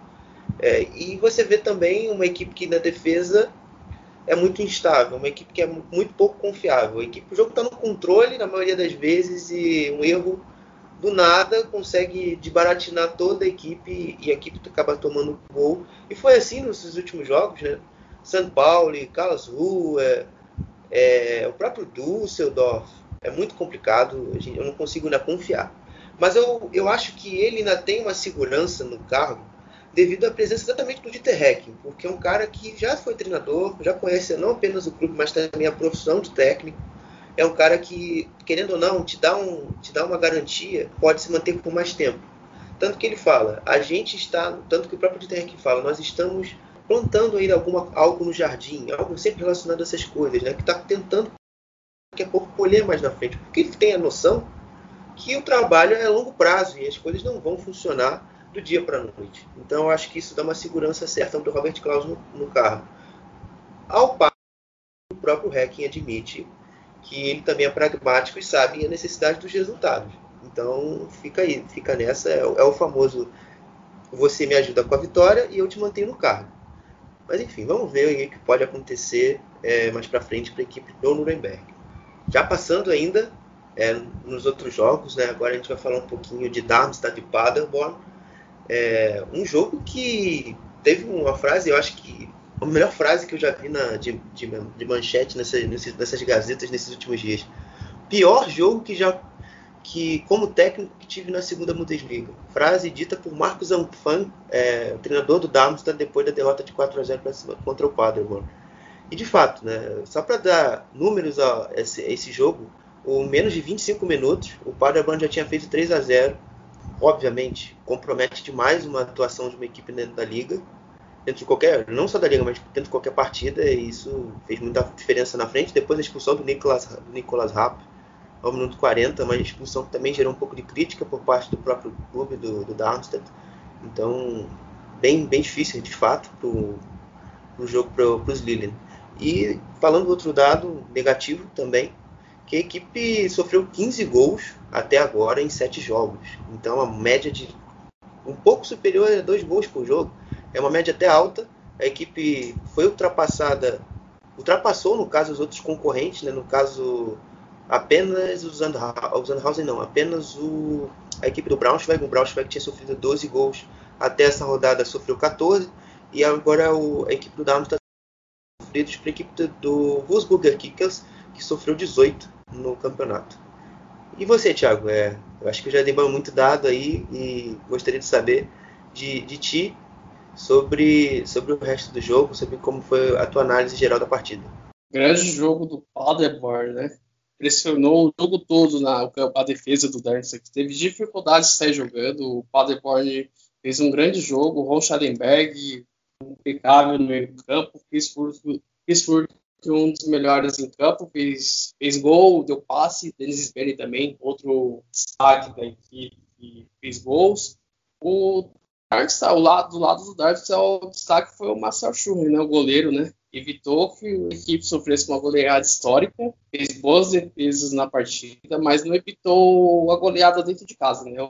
É, e você vê também uma equipe que na defesa é muito instável, uma equipe que é muito pouco confiável. A equipe, o jogo está no controle na maioria das vezes e um erro do nada consegue desbaratinar toda a equipe e a equipe acaba tomando gol. E foi assim nos últimos jogos, né? São Paulo, Karlsruhe, é, o próprio Düsseldorf. É muito complicado, eu não consigo ainda confiar. Mas eu, eu acho que ele ainda tem uma segurança no cargo devido à presença exatamente do Dieter porque é um cara que já foi treinador, já conhece não apenas o clube, mas também a profissão de técnico. É um cara que, querendo ou não, te dá, um, te dá uma garantia, pode se manter por mais tempo. Tanto que ele fala, a gente está, tanto que o próprio Dieter fala, nós estamos plantando ainda alguma, algo no jardim, algo sempre relacionado a essas coisas, né, que está tentando daqui a pouco colher mais na frente, porque ele tem a noção que o trabalho é a longo prazo e as coisas não vão funcionar do dia para a noite. Então eu acho que isso dá uma segurança certa do Robert Klaus no, no carro. Ao passo o próprio Hacking admite que ele também é pragmático e sabe a necessidade dos resultados. Então fica aí, fica nessa, é, é o famoso você me ajuda com a vitória e eu te mantenho no cargo. Mas enfim, vamos ver o que pode acontecer é, mais para frente para a equipe do Nuremberg. Já passando ainda é, nos outros jogos, né? Agora a gente vai falar um pouquinho de Darmstadt e Paderborn. É, um jogo que teve uma frase, eu acho que a melhor frase que eu já vi na, de, de, de manchete nessas, nessas gazetas nesses últimos dias. Pior jogo que já que como técnico que tive na segunda Bundesliga. Frase dita por Marcos Anfang, é, treinador do Darmstadt depois da derrota de 4 a 0 contra o Paderborn. E de fato, né, só para dar números a esse, a esse jogo, com menos de 25 minutos, o Paderborn já tinha feito 3 a 0 Obviamente, compromete demais uma atuação de uma equipe dentro da liga, dentro de qualquer, não só da liga, mas dentro de qualquer partida, e isso fez muita diferença na frente. Depois da expulsão do Nicolas, Nicolas Rapp, ao minuto 40, uma expulsão que também gerou um pouco de crítica por parte do próprio clube do, do Darmstadt. Então, bem, bem difícil, de fato, para o jogo para os Lilian. E falando do outro dado negativo também, que a equipe sofreu 15 gols até agora em 7 jogos. Então, a média de um pouco superior a 2 gols por jogo. É uma média até alta. A equipe foi ultrapassada, ultrapassou, no caso, os outros concorrentes, né? no caso, apenas o Sandhausen, não, apenas o a equipe do Braunschweig. O Braunschweig tinha sofrido 12 gols até essa rodada, sofreu 14. E agora o, a equipe do Darmstadt sofrido para a equipe do Wolfsburger Kickers, que sofreu 18 no campeonato. E você, Thiago? É, eu acho que eu já dei muito dado aí e gostaria de saber de, de ti sobre, sobre o resto do jogo, sobre como foi a tua análise geral da partida. Grande jogo do Paderborn, né? Pressionou o jogo todo na a defesa do Darmstadt. Teve dificuldade de sair jogando. O Paderborn fez um grande jogo. O Ron Schallenberg, impecável no meio campo. Pittsburgh, um dos melhores em campo, fez, fez gol, deu passe. Denis Sperry também, outro destaque da equipe, fez gols. O Darmstadt, o lado, do lado do Darmstadt, o destaque foi o Marcel Schumann, né, o goleiro, né? Evitou que a equipe sofresse uma goleada histórica, fez boas defesas na partida, mas não evitou a goleada dentro de casa, né?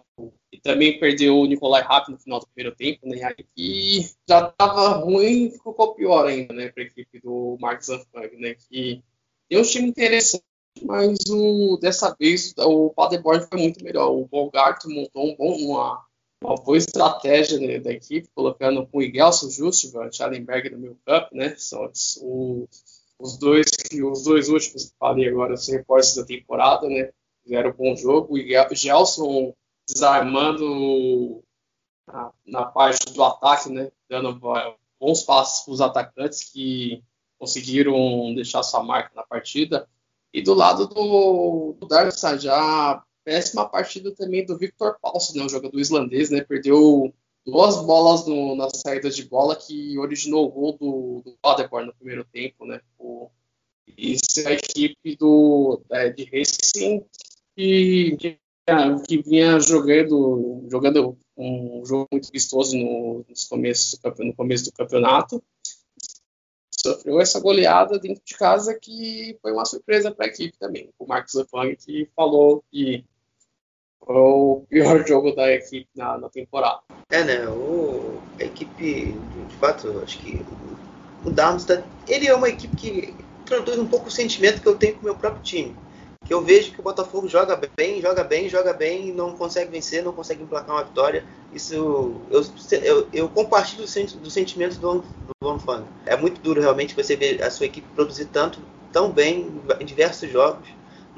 E também perdeu o Nicolai Rapp no final do primeiro tempo, né? E já estava ruim, ficou pior ainda, né? Para a equipe do Marcos Zanfang, né? Que tem um time interessante, mas o, dessa vez o Paderborn foi muito melhor. O Bogart montou um bom, uma, uma boa estratégia né, da equipe, colocando com o Igelson Justivan, Schallenberg no meio campo, né? São os, os dois os dois últimos que falei agora, os reforços da temporada, né? Fizeram um bom jogo. O Gelson desarmando na, na, parte do ataque, né? Dando bons passos para os atacantes que conseguiram deixar sua marca na partida. E do lado do, do já péssima partida também do Victor Paulson, né, o jogador islandês, né, perdeu duas bolas no, na saída de bola que originou o gol do, do Paderborn no primeiro tempo, né, o, isso é a equipe do, é, de Racing que, que, que, vinha jogando, jogando um jogo muito vistoso no, começo, no começo do campeonato, sofreu essa goleada dentro de casa que foi uma surpresa para a equipe também. O Marcos Zafang que falou que o pior jogo da equipe na, na temporada. É, né? O, a equipe, de fato, acho que o Darmstadt, ele é uma equipe que traduz um pouco o sentimento que eu tenho com o meu próprio time. Que eu vejo que o Botafogo joga bem, joga bem, joga bem, não consegue vencer, não consegue emplacar uma vitória. Isso eu, eu, eu compartilho do sentimento do, do Fang. É muito duro realmente você ver a sua equipe produzir tanto, tão bem em diversos jogos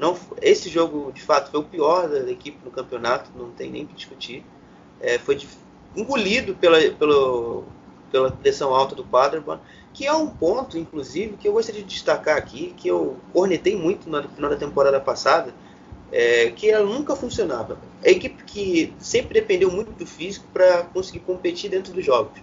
não, esse jogo, de fato, foi o pior da equipe no campeonato, não tem nem que discutir. É, foi engolido pela, pela, pela pressão alta do Paderborn, que é um ponto, inclusive, que eu gostaria de destacar aqui, que eu cornetei muito no final da temporada passada, é, que ela nunca funcionava. A equipe que sempre dependeu muito do físico para conseguir competir dentro dos jogos.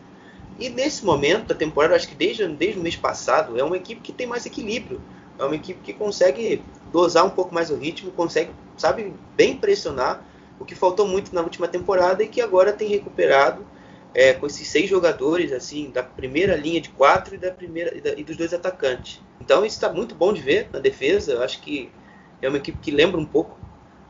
E nesse momento da temporada, acho que desde, desde o mês passado, é uma equipe que tem mais equilíbrio. É uma equipe que consegue dosar um pouco mais o ritmo, consegue, sabe, bem pressionar, o que faltou muito na última temporada e que agora tem recuperado é, com esses seis jogadores, assim, da primeira linha de quatro e, da primeira, e, da, e dos dois atacantes. Então isso está muito bom de ver na defesa, eu acho que é uma equipe que lembra um pouco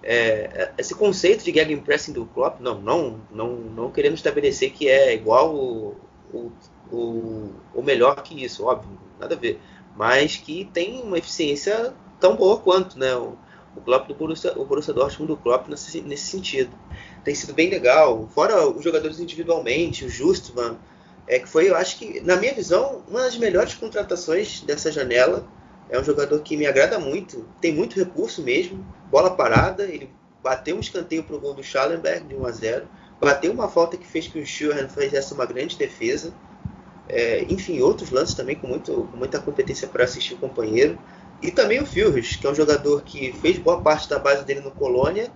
é, esse conceito de gegenpressing do Klopp, não, não, não, não querendo estabelecer que é igual o, o, o, o melhor que isso, óbvio, nada a ver, mas que tem uma eficiência tão boa quanto, né? O, o Klopp do Borussia, o Borussia Dortmund do Klopp nesse, nesse sentido. Tem sido bem legal. Fora os jogadores individualmente, o Justman, é que foi, eu acho que, na minha visão, uma das melhores contratações dessa janela. É um jogador que me agrada muito, tem muito recurso mesmo, bola parada, ele bateu um escanteio para o gol do Schallenberg de 1 a 0 bateu uma falta que fez que o Schürren fizesse uma grande defesa. É, enfim, outros lances também com, muito, com muita competência para assistir o companheiro. E também o Fürrich, que é um jogador que fez boa parte da base dele no Colônia,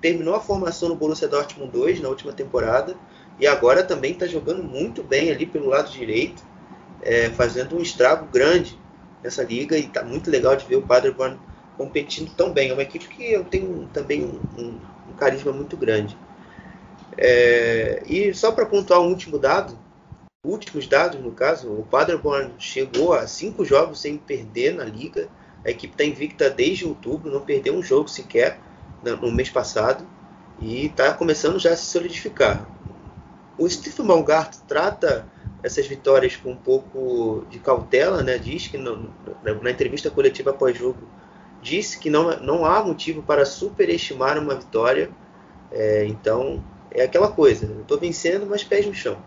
terminou a formação no Borussia Dortmund 2 na última temporada e agora também está jogando muito bem ali pelo lado direito, é, fazendo um estrago grande nessa liga e está muito legal de ver o Paderborn competindo tão bem. É uma equipe que eu tenho também um, um, um carisma muito grande. É, e só para pontuar um último dado, últimos dados no caso, o Paderborn chegou a cinco jogos sem perder na liga a equipe está invicta desde outubro, não perdeu um jogo sequer no mês passado e está começando já a se solidificar. O Stephen Baumgart trata essas vitórias com um pouco de cautela, né? diz que na entrevista coletiva após jogo disse que não, não há motivo para superestimar uma vitória, É, então, é aquela coisa, estou vencendo, mas pés no chão.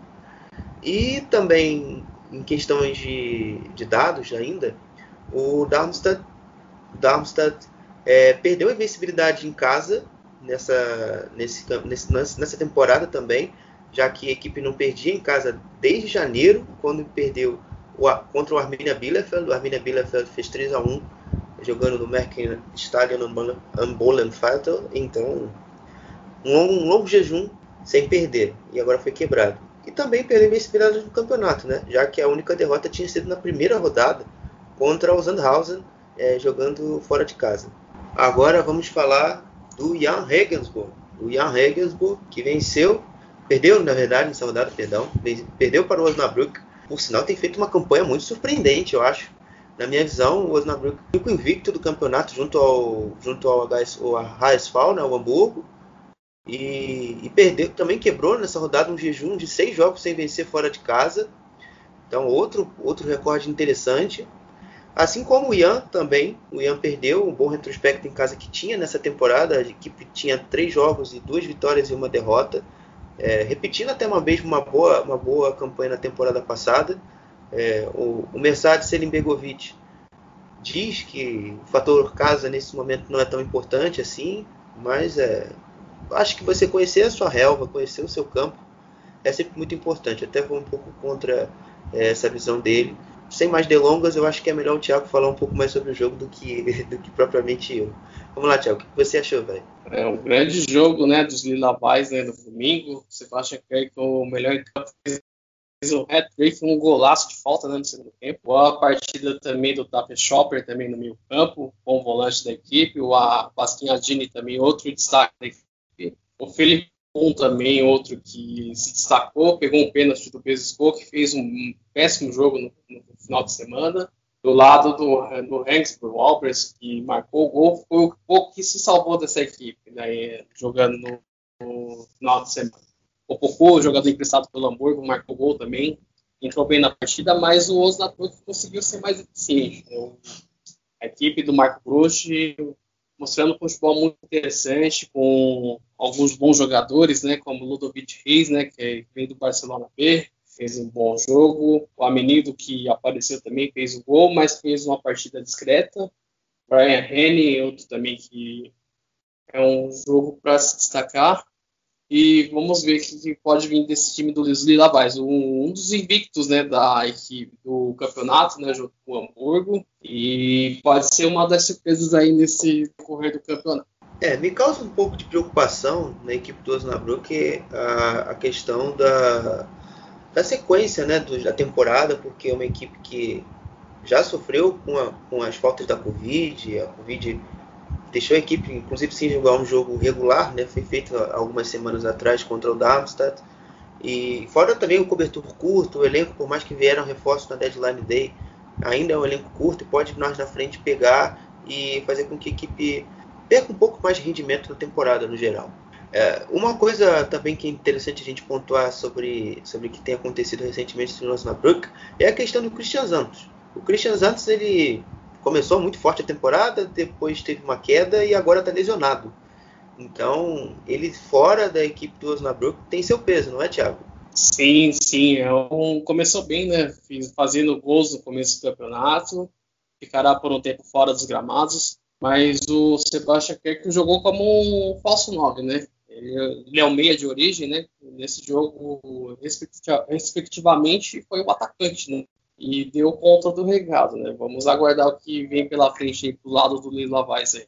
E também, em questões de, de dados ainda, o Darmstadt, Darmstadt é, perdeu a invencibilidade em casa nessa, nesse, nesse, nessa temporada também, já que a equipe não perdia em casa desde janeiro, quando perdeu o, contra o Arminia Bielefeld. O Arminia Bielefeld fez 3 a 1 jogando no Merken Stadion Ambolenfelder. Então, um longo, um longo jejum sem perder, e agora foi quebrado. E também perdeu a invencibilidade no campeonato, né? já que a única derrota tinha sido na primeira rodada contra o Sandhausen, é, jogando fora de casa. Agora vamos falar do Jan Regensburg. O Jan Regensburg que venceu, perdeu na verdade nessa rodada, perdão, perdeu para o Osnabrück. Por sinal, tem feito uma campanha muito surpreendente, eu acho. Na minha visão, o Osnabrück ficou invicto do campeonato junto ao junto ao, HS, ao HSV, né, o Hamburgo. E, e, perdeu, também quebrou nessa rodada um jejum de seis jogos sem vencer fora de casa. Então, outro, outro recorde interessante. Assim como o Ian também, o Ian perdeu um bom retrospecto em casa que tinha nessa temporada. A equipe tinha três jogos e duas vitórias e uma derrota, é, repetindo até uma vez uma boa, uma boa campanha na temporada passada. É, o, o Mercedes Selim Begovic diz que o fator casa nesse momento não é tão importante assim, mas é, acho que você conhecer a sua relva, conhecer o seu campo é sempre muito importante. Até vou um pouco contra é, essa visão dele sem mais delongas, eu acho que é melhor o Thiago falar um pouco mais sobre o jogo do que, do que propriamente eu. Vamos lá, Thiago, o que você achou, velho? É um grande jogo, né, dos Lilabais, né, no domingo. Você acha que o melhor em campo fez um hat-trick, um golaço de falta né, no segundo tempo. Boa partida também do Tape Shopper também no meio campo, bom volante da equipe. O Basquinhadini também, outro destaque da equipe. O Felipe um também, outro que se destacou, pegou um pênalti do Besco, que fez um péssimo jogo no, no, final de semana. Do lado do, do Hangsburg, Albers, que marcou o gol, foi o pouco que se salvou dessa equipe, né, jogando no, no final de semana. O Popô, jogador emprestado pelo Hamburgo, marcou gol também, entrou bem na partida, mas o Osnabrück conseguiu ser mais eficiente. Né? A equipe do Marco Bruch mostrando um futebol muito interessante, com alguns bons jogadores, né, como Ludovic Reis, né, que vem do Barcelona B, fez um bom jogo. O Amenido, que apareceu também, fez o gol, mas fez uma partida discreta. Brian Henry, outro também que é um jogo para se destacar. E vamos ver o que pode vir desse time do Luiz Lilabais. Um, um dos invictos né, da equipe do campeonato, né, junto com o Hamburgo. E pode ser uma das surpresas aí nesse correr do campeonato. É, me causa um pouco de preocupação na equipe do Osnabrück a, a questão da, da sequência né, do, da temporada, porque é uma equipe que já sofreu com, a, com as faltas da Covid, a Covid deixou a equipe, inclusive, sem jogar um jogo regular, né? Foi feito algumas semanas atrás contra o Darmstadt. E fora também o cobertor curto, o elenco, por mais que vieram reforços na deadline day, ainda é um elenco curto e pode nós na frente pegar e fazer com que a equipe perca um pouco mais de rendimento na temporada no geral. É, uma coisa também que é interessante a gente pontuar sobre, sobre o que tem acontecido recentemente no Osnabrück é a questão do Christian Santos. O Christian Santos ele começou muito forte a temporada, depois teve uma queda e agora está lesionado. Então, ele fora da equipe do Osnabrück tem seu peso, não é, Thiago? Sim, sim. É um, começou bem, né? Fazendo gols no começo do campeonato. Ficará por um tempo fora dos gramados. Mas o Sebastian Kerk jogou como um falso 9, né? Ele, ele é o meia de origem, né? Nesse jogo, respectivamente, foi o atacante, né? E deu conta do regado, né? Vamos aguardar o que vem pela frente aí pro lado do Lila Weiser.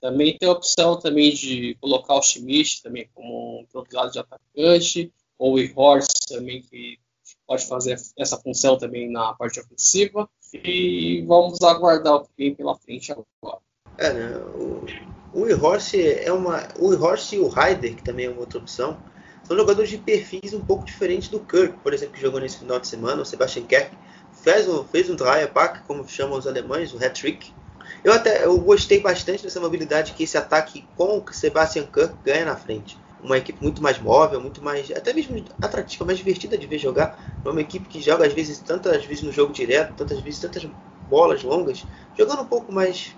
Também tem a opção também de colocar o Schmidt também como um improvisado de atacante, ou o Horst também que pode fazer essa função também na parte ofensiva. E vamos aguardar o que vem pela frente agora. É, né? O, o Horst é uma. O Horst e o Ryder, que também é uma outra opção, são jogadores de perfis um pouco diferentes do Kirk, por exemplo, que jogou nesse final de semana, o Sebastian Kerk fez um, fez um Dreierpack, como chamam os alemães, um hat-trick. Eu até eu gostei bastante dessa mobilidade que esse ataque com o Sebastian Kirk ganha na frente. Uma equipe muito mais móvel, muito mais, até mesmo atrativa, mais divertida de ver jogar. É uma equipe que joga às vezes tantas vezes no jogo direto, tantas vezes tantas bolas longas, jogando um pouco mais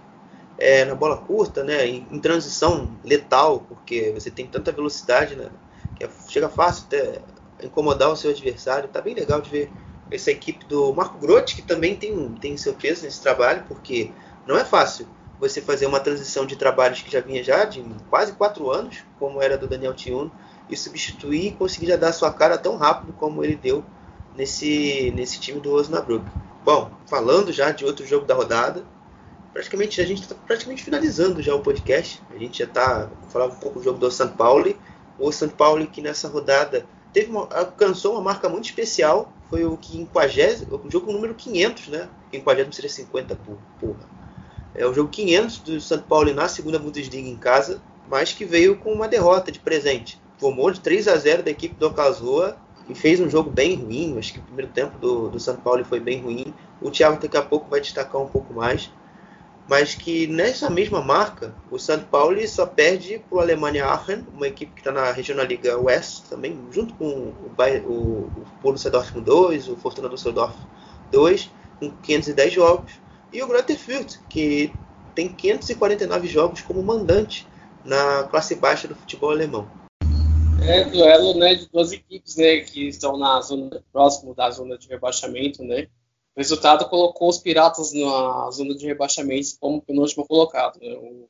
é, na bola curta, né, em, em, transição letal, porque você tem tanta velocidade, né, que é, chega fácil até incomodar o seu adversário. Tá bem legal de ver essa equipe do Marco Grotti, que também tem, tem seu peso nesse trabalho, porque não é fácil você fazer uma transição de trabalhos que já vinha já de quase quatro anos, como era do Daniel Tiuno, e substituir e conseguir já dar sua cara tão rápido como ele deu nesse, nesse time do Osnabrück. Bom, falando já de outro jogo da rodada, praticamente a gente está praticamente finalizando já o podcast. A gente já está falando um pouco do jogo do São Paulo. O São Paulo que nessa rodada teve uma, alcançou uma marca muito especial. Foi o que em 50, o jogo número 500, né? Em 50 seria 50, porra. É o jogo 500 do São Paulo na segunda Bundesliga em casa, mas que veio com uma derrota de presente. Tomou de 3 a 0 da equipe do Okazoa e fez um jogo bem ruim. Acho que o primeiro tempo do, do São Paulo foi bem ruim. O Thiago daqui a pouco vai destacar um pouco mais mas que nessa mesma marca, o São Paulo só perde para o Alemanha Aachen, uma equipe que está na Regional Liga West também, junto com o, o, o Borussia Dortmund 2, o Fortuna Düsseldorf 2, com 510 jogos, e o Greuther Fürth, que tem 549 jogos como mandante na classe baixa do futebol alemão. É duelo né, de duas equipes né, que estão na zona próximo da zona de rebaixamento, né? O resultado colocou os Piratas na zona de rebaixamento como penúltimo colocado. Né?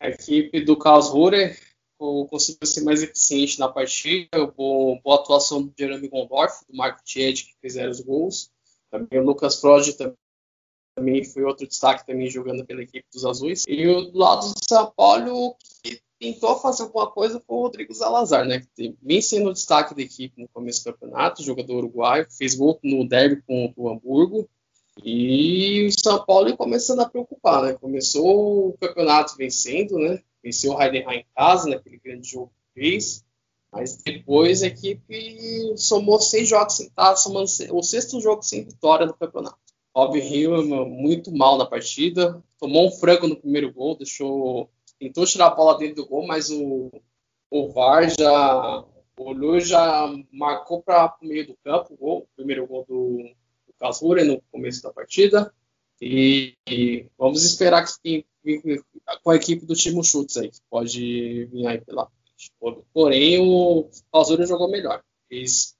A equipe do Karlsruhe conseguiu ser mais eficiente na partida, boa, atuação do Jeremy Gondorf, do Marco Tied, que fizeram os gols. Também o Lucas Frode também foi outro destaque também jogando pela equipe dos Azuis. E do lado do São Paulo, que tentou fazer alguma coisa com o Rodrigo Salazar, né? Que vem sendo destaque da equipe no começo do campeonato, jogador uruguaio, fez gol no derby contra o Hamburgo. E o São Paulo começando a preocupar, né? Começou o campeonato vencendo, né? Venceu o Heidenheim em casa, naquele grande jogo que fez. Mas depois a equipe somou seis jogos sem tá, somando o sexto jogo sem vitória no campeonato. Rob Hill muito mal na partida, tomou um frango no primeiro gol, deixou tentou tirar a bola dentro do gol, mas o, o VAR já olhou já marcou para o meio do campo o gol, o primeiro gol do, do Kasura no começo da partida. E, e vamos esperar que com a equipe do time Chutes aí, que pode vir aí pela frente. Porém, o Kasura jogou melhor. Fez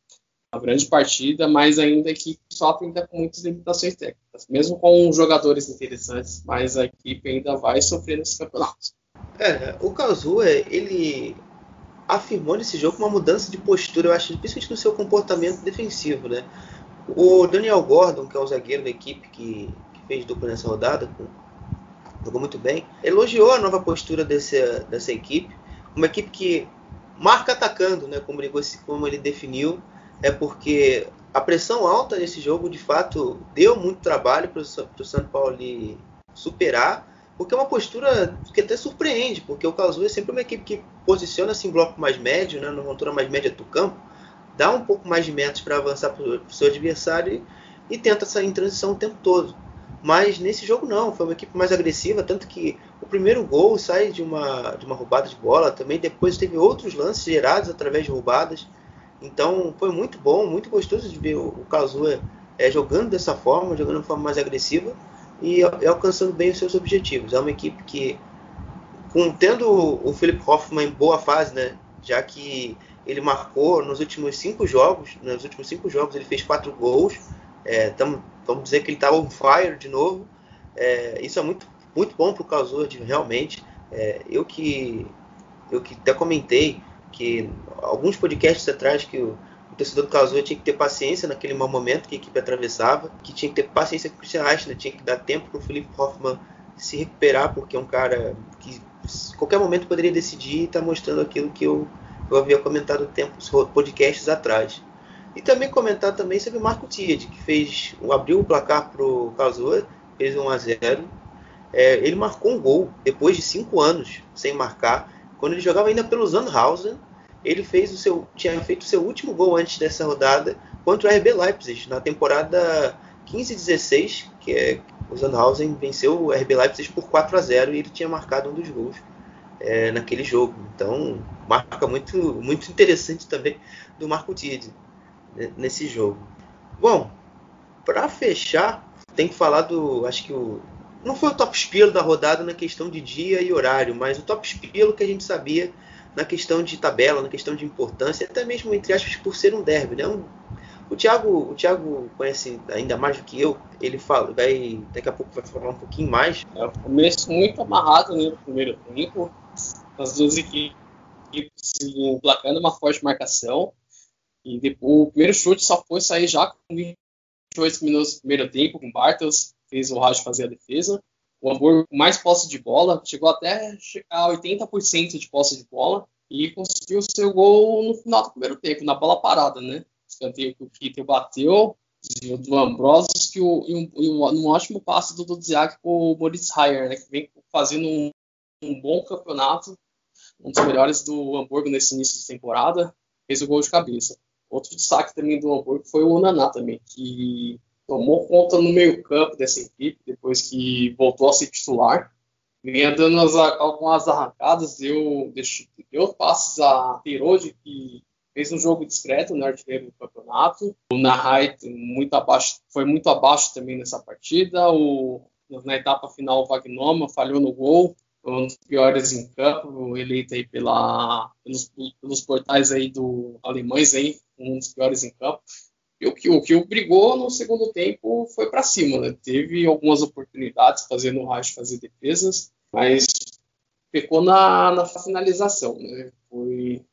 uma grande partida, mas ainda que sofre ainda com muitas limitações técnicas. Mesmo com jogadores interessantes, mas a equipe ainda vai sofrer nesse campeonato. É, o Kazuya, ele afirmou nesse jogo uma mudança de postura, eu acho, principalmente no seu comportamento defensivo, né? O Daniel Gordon, que é o zagueiro da equipe que, que fez dupla nessa rodada, jogou muito bem, elogiou a nova postura desse, dessa equipe, uma equipe que marca atacando, né, como, ele, como ele definiu, é porque a pressão alta nesse jogo, de fato, deu muito trabalho para o São Paulo superar, porque é uma postura que até surpreende, porque o Kazuya é sempre uma equipe que posiciona-se em bloco mais médio, né, numa altura mais média do campo, dá um pouco mais de metros para avançar para o seu adversário e, e, tenta sair em transição o tempo todo. Mas nesse jogo não, foi uma equipe mais agressiva, tanto que o primeiro gol sai de uma, de uma roubada de bola, também depois teve outros lances gerados através de roubadas. Então foi muito bom, muito gostoso de ver o, Kazuya é, jogando dessa forma, jogando de forma mais agressiva e, e alcançando bem os seus objetivos. É uma equipe que, com, tendo o Philip Hoffman em boa fase, né, já que ele marcou nos últimos cinco jogos, nos últimos cinco jogos ele fez quatro gols, é, tamo, vamos dizer que ele está on fire de novo. É, isso é muito, muito bom para o Kazuya, realmente. É, eu que eu que até comentei que alguns podcasts atrás que o torcedor do tinha que ter paciência naquele mau momento que a equipe atravessava, que tinha que ter paciência com o Christian Eichner, tinha que dar tempo para o Felipe Hoffman se recuperar, porque é um cara que qualquer momento poderia decidir e está mostrando aquilo que eu, eu havia comentado tempos, podcasts atrás. E também comentar também sobre o Marco Tied, que fez, abriu o placar para o Kazuya, fez 1 a 0 é, Ele marcou um gol depois de cinco anos sem marcar, quando ele jogava ainda pelo Sandhausen, ele fez o seu, tinha feito o seu último gol antes dessa rodada contra o RB Leipzig na temporada 15-16, que é o Sandhausen venceu o RB Leipzig por 4 a 0 e ele tinha marcado um dos gols é, naquele jogo. Então, marca muito, muito interessante também do Marco Tide né, nesse jogo. Bom, para fechar, tem que falar do, acho que o, não foi o top spiel da rodada na questão de dia e horário, mas o top spiel que a gente sabia na questão de tabela, na questão de importância, até mesmo entre aspas por ser um derby, né? Um, o Thiago, o Thiago conhece ainda mais do que eu. Ele fala, vai daqui a pouco vai falar um pouquinho mais. É um começo muito amarrado né, no primeiro tempo. As duas equipes placando uma forte marcação. E depois, o primeiro chute só foi sair já com 28 minutos do primeiro tempo, com Bartels, fez o Raj fazer a defesa. O Hamburgo com mais posse de bola, chegou até a 80% de posse de bola e conseguiu seu gol no final do primeiro tempo, na bola parada, né? Escanteio que o Kitter bateu, o do Ambrosius que o, e, um, e um, um, ótimo passe do Dudziak com o Moritz Heyer, né? Que vem fazendo um, um bom campeonato, um dos melhores do Hamburgo nesse início de temporada, fez o gol de cabeça. Outro destaque também do Hamburgo foi o Onaná também, que tomou conta no meio-campo dessa equipe, depois que voltou a ser titular. Vinha dando as, algumas arrancadas, deu, deu passes a Tirode, que fez um jogo discreto no artilheiro do campeonato. O Nahai muito abaixo, foi muito abaixo também nessa partida. O, na etapa final, o Vagnoma falhou no gol, um dos piores em campo, eleito aí pela, pelos, pelos portais aí do alemães aí, um dos piores em campo. E o que o que brigou no segundo tempo foi para cima, né? Teve algumas oportunidades fazendo o fazer defesas, mas pecou na, na finalização, né? Foi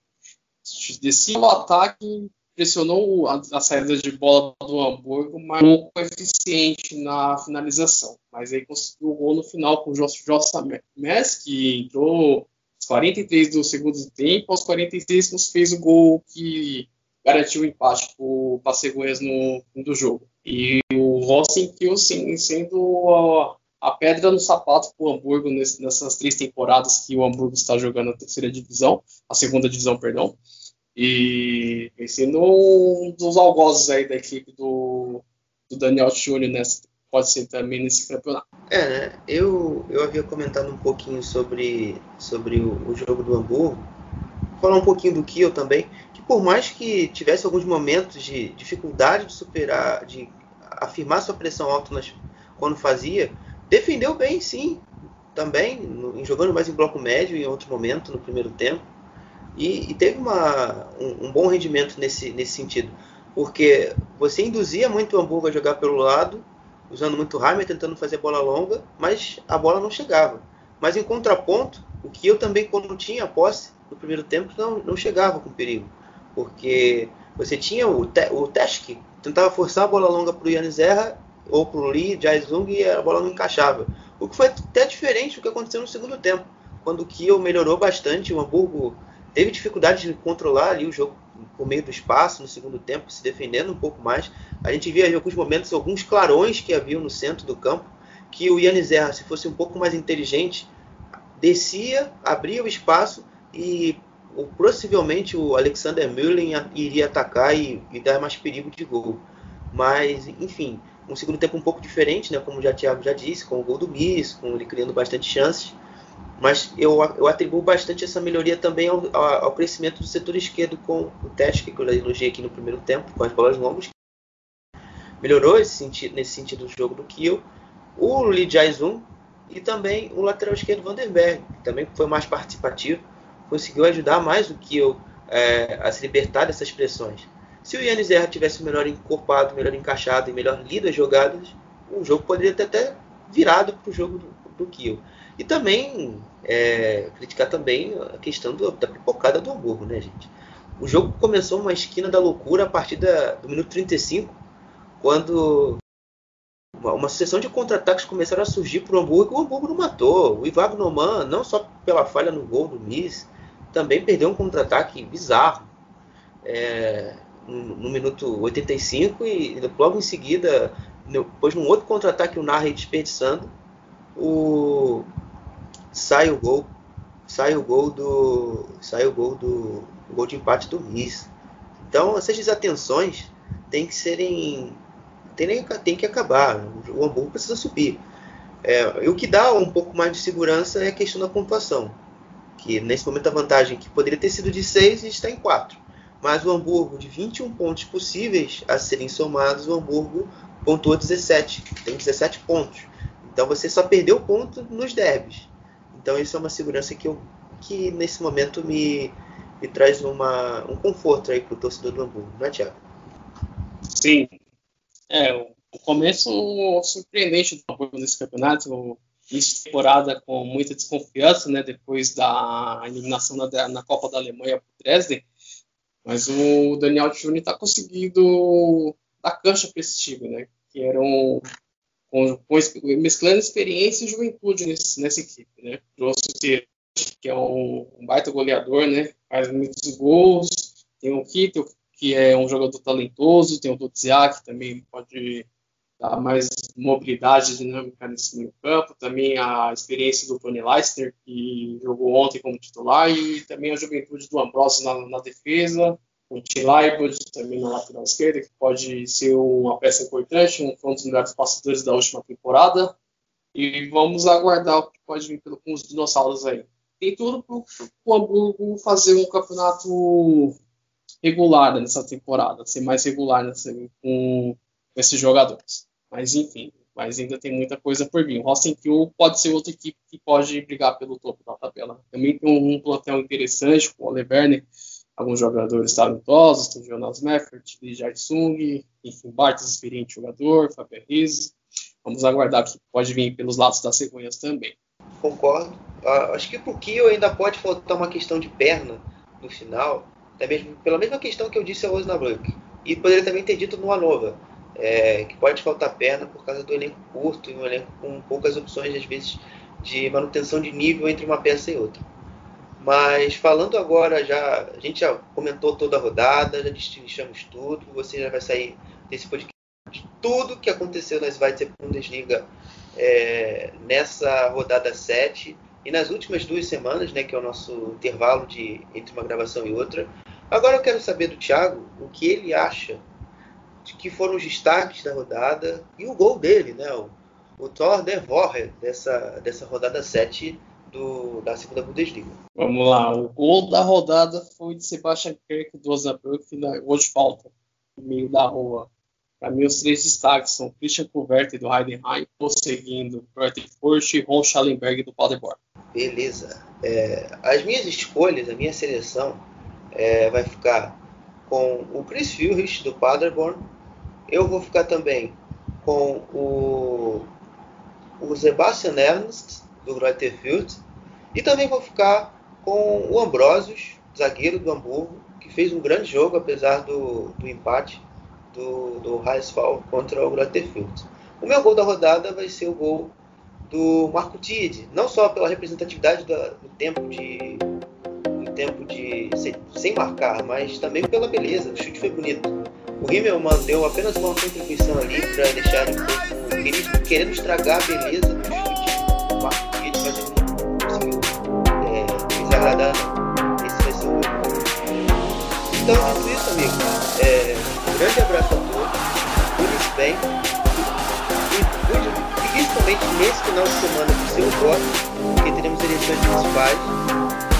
descia o ataque, pressionou a, a, saída de bola do Hamburgo, mas pouco eficiente na finalização. Mas aí conseguiu o gol no final com o Jossa Mess, que entrou aos 43 do segundo tempo, aos 46 fez o gol que garantiu o empate para o Passegoias no fim do jogo. E o Rosenkiel sim, sendo a, a, pedra no sapato para o Hamburgo nesse, nessas três temporadas que o Hamburgo está jogando a terceira divisão, a segunda divisão, perdão. E sendo um dos algozes aí da equipe do, do Daniel Júnior nessa pode ser também nesse campeonato. É, né? Eu, eu havia comentado um pouquinho sobre, sobre o, o jogo do Hamburgo, falar um pouquinho do Kiel também por mais que tivesse alguns momentos de dificuldade de superar, de afirmar sua pressão alta nas, quando fazia, defendeu bem, sim, também, no, jogando mais em bloco médio em outro momento no primeiro tempo. E, e teve uma, um, um, bom rendimento nesse, nesse sentido, porque você induzia muito o Hamburgo a jogar pelo lado, usando muito Heimer, tentando fazer bola longa, mas a bola não chegava. Mas em contraponto, o que eu também, quando tinha posse no primeiro tempo, não, não chegava com perigo porque você tinha o, te, o tentava forçar a bola longa para o Yannis Zerra ou para o Lee Jae-Zung e a bola não encaixava. O que foi até diferente do que aconteceu no segundo tempo, quando o Kiel melhorou bastante, o Hamburgo teve dificuldade de controlar ali o jogo por meio do espaço no segundo tempo, se defendendo um pouco mais. A gente via em alguns momentos alguns clarões que haviam no centro do campo, que o Yannis Zerra, se fosse um pouco mais inteligente, descia, abria o espaço e o, possivelmente o Alexander Müller iria atacar e, e, dar mais perigo de gol. Mas, enfim, um segundo tempo um pouco diferente, né, como já Thiago já disse, com o gol do Bis, com ele criando bastante chances. Mas eu, eu atribuo bastante essa melhoria também ao, ao crescimento do setor esquerdo com o teste que eu elogiei aqui no primeiro tempo, com as bolas longas. Melhorou esse nesse sentido do jogo do Kiel. O Lee Jae-Zung e também o lateral esquerdo Vanderberg, que também foi mais participativo conseguiu ajudar mais do que eu é, a se libertar dessas pressões. Se o Yannis Erra tivesse melhor encorpado, melhor encaixado e melhor lido as jogadas, o jogo poderia ter até virado para o jogo do, do Kiel. E também é, criticar também a questão do, da pipocada do Hamburgo, né, gente? O jogo começou uma esquina da loucura a partir da, do minuto 35, quando uma, uma sucessão de contra-ataques começaram a surgir para o Hamburgo e o Hamburgo não matou. O Ivan Noman, não só pela falha no gol do Miss, também perdeu um contra-ataque bizarro é, no, no, minuto 85 e logo em seguida, depois num outro contra-ataque, o Narre desperdiçando, o, sai o gol, sai o gol do, sai o gol do o gol de empate do Miss. Então essas desatenções têm que serem tem, tem que acabar. O Hamburgo precisa subir. É, o que dá um pouco mais de segurança é a questão da pontuação que nesse momento a vantagem que poderia ter sido de 6 está em 4. Mas o Hamburgo, de 21 pontos possíveis a serem somados, o Hamburgo pontuou 17, tem 17 pontos. Então você só perdeu ponto nos derbys. Então isso é uma segurança que, eu, que nesse momento me, me traz uma, um conforto aí para o torcedor do Hamburgo, não é, Thiago? Sim. É, o começo surpreendente do Hamburgo nesse campeonato, início de temporada com muita desconfiança, né, depois da eliminação na, na Copa da Alemanha por Dresden, mas o Daniel Júnior está conseguindo dar cancha para esse time, né, que era um com, com, mesclando experiência e juventude nesse, nessa equipe, né, trouxe o que é um, um, baita goleador, né, faz muitos gols, tem o Kittel, que é um jogador talentoso, tem o Dudziak, que também pode mais mobilidade dinâmica nesse meio campo, também a experiência do Tony Leicester, que jogou ontem como titular, e também a juventude do Ambrosio na, na defesa, o Tilaibud também na lateral esquerda, que pode ser uma peça importante, um dos melhores passadores da última temporada, e vamos aguardar o que pode vir pelo, com os dinossauros aí. Tem tudo para o Hamburgo fazer um campeonato regular nessa temporada, ser mais regular nessa, com esses jogadores. Mas enfim, mas ainda tem muita coisa por vir. O Rosenkiel pode ser outra equipe que pode brigar pelo topo da tabela. Também tem um, plantel interessante, com o Ole Werner, alguns jogadores talentosos, tem o Jonas Meffert, Lee Jae-sung, enfim, Bartos, experiente jogador, Fabian Riz. Vamos aguardar que pode vir pelos lados das cegonhas também. Concordo. Uh, acho que pro Kiel ainda pode faltar uma questão de perna no final, até mesmo pela mesma questão que eu disse ao Osnabrück. E poderia também ter dito no Anova é, que pode faltar perna por causa do elenco curto e um elenco com poucas opções, às vezes, de manutenção de nível entre uma peça e outra. Mas falando agora, já a gente já comentou toda a rodada, já destrinchamos tudo, você já vai sair desse podcast de tudo que aconteceu na Schweizer Bundesliga é, nessa rodada 7 e nas últimas duas semanas, né, que é o nosso intervalo de, entre uma gravação e outra. Agora eu quero saber do Thiago o que ele acha de que foram os destaques da rodada e o gol dele, né? O, o Thor Devorre dessa, dessa rodada 7 do, da segunda Bundesliga. Vamos lá, o gol da rodada foi de Sebastian Kirk do Osnabrück hoje falta, no meio da rua. Para mim, os três destaques são Christian Kuvert do Heidenheim, prosseguindo Furt e Ron Schallenberg do Paderborn. Beleza. É, as minhas escolhas, a minha seleção é, vai ficar com o Chris Furrich do Paderborn, eu vou ficar também com o, o Sebastian Ernst, do Greuther Fürth, e também vou ficar com o Ambrosius, zagueiro do Hamburgo, que fez um grande jogo, apesar do, do empate do, do Heisfall contra o Greuther Fürth. O meu gol da rodada vai ser o gol do Marco Tide, não só pela representatividade do tempo de tempo de sem, sem marcar, mas também pela beleza, o chute foi bonito. O Himmelman deu apenas uma contribuição ali para deixar um querendo, estragar a beleza do chute. O Marco Kidd, mas ele não conseguiu é, desagradar esse o Então, dito isso, amigo, é, um grande abraço a todos, cuide-se bem. E, e principalmente nesse final de semana do seu voto, porque teremos eleições municipais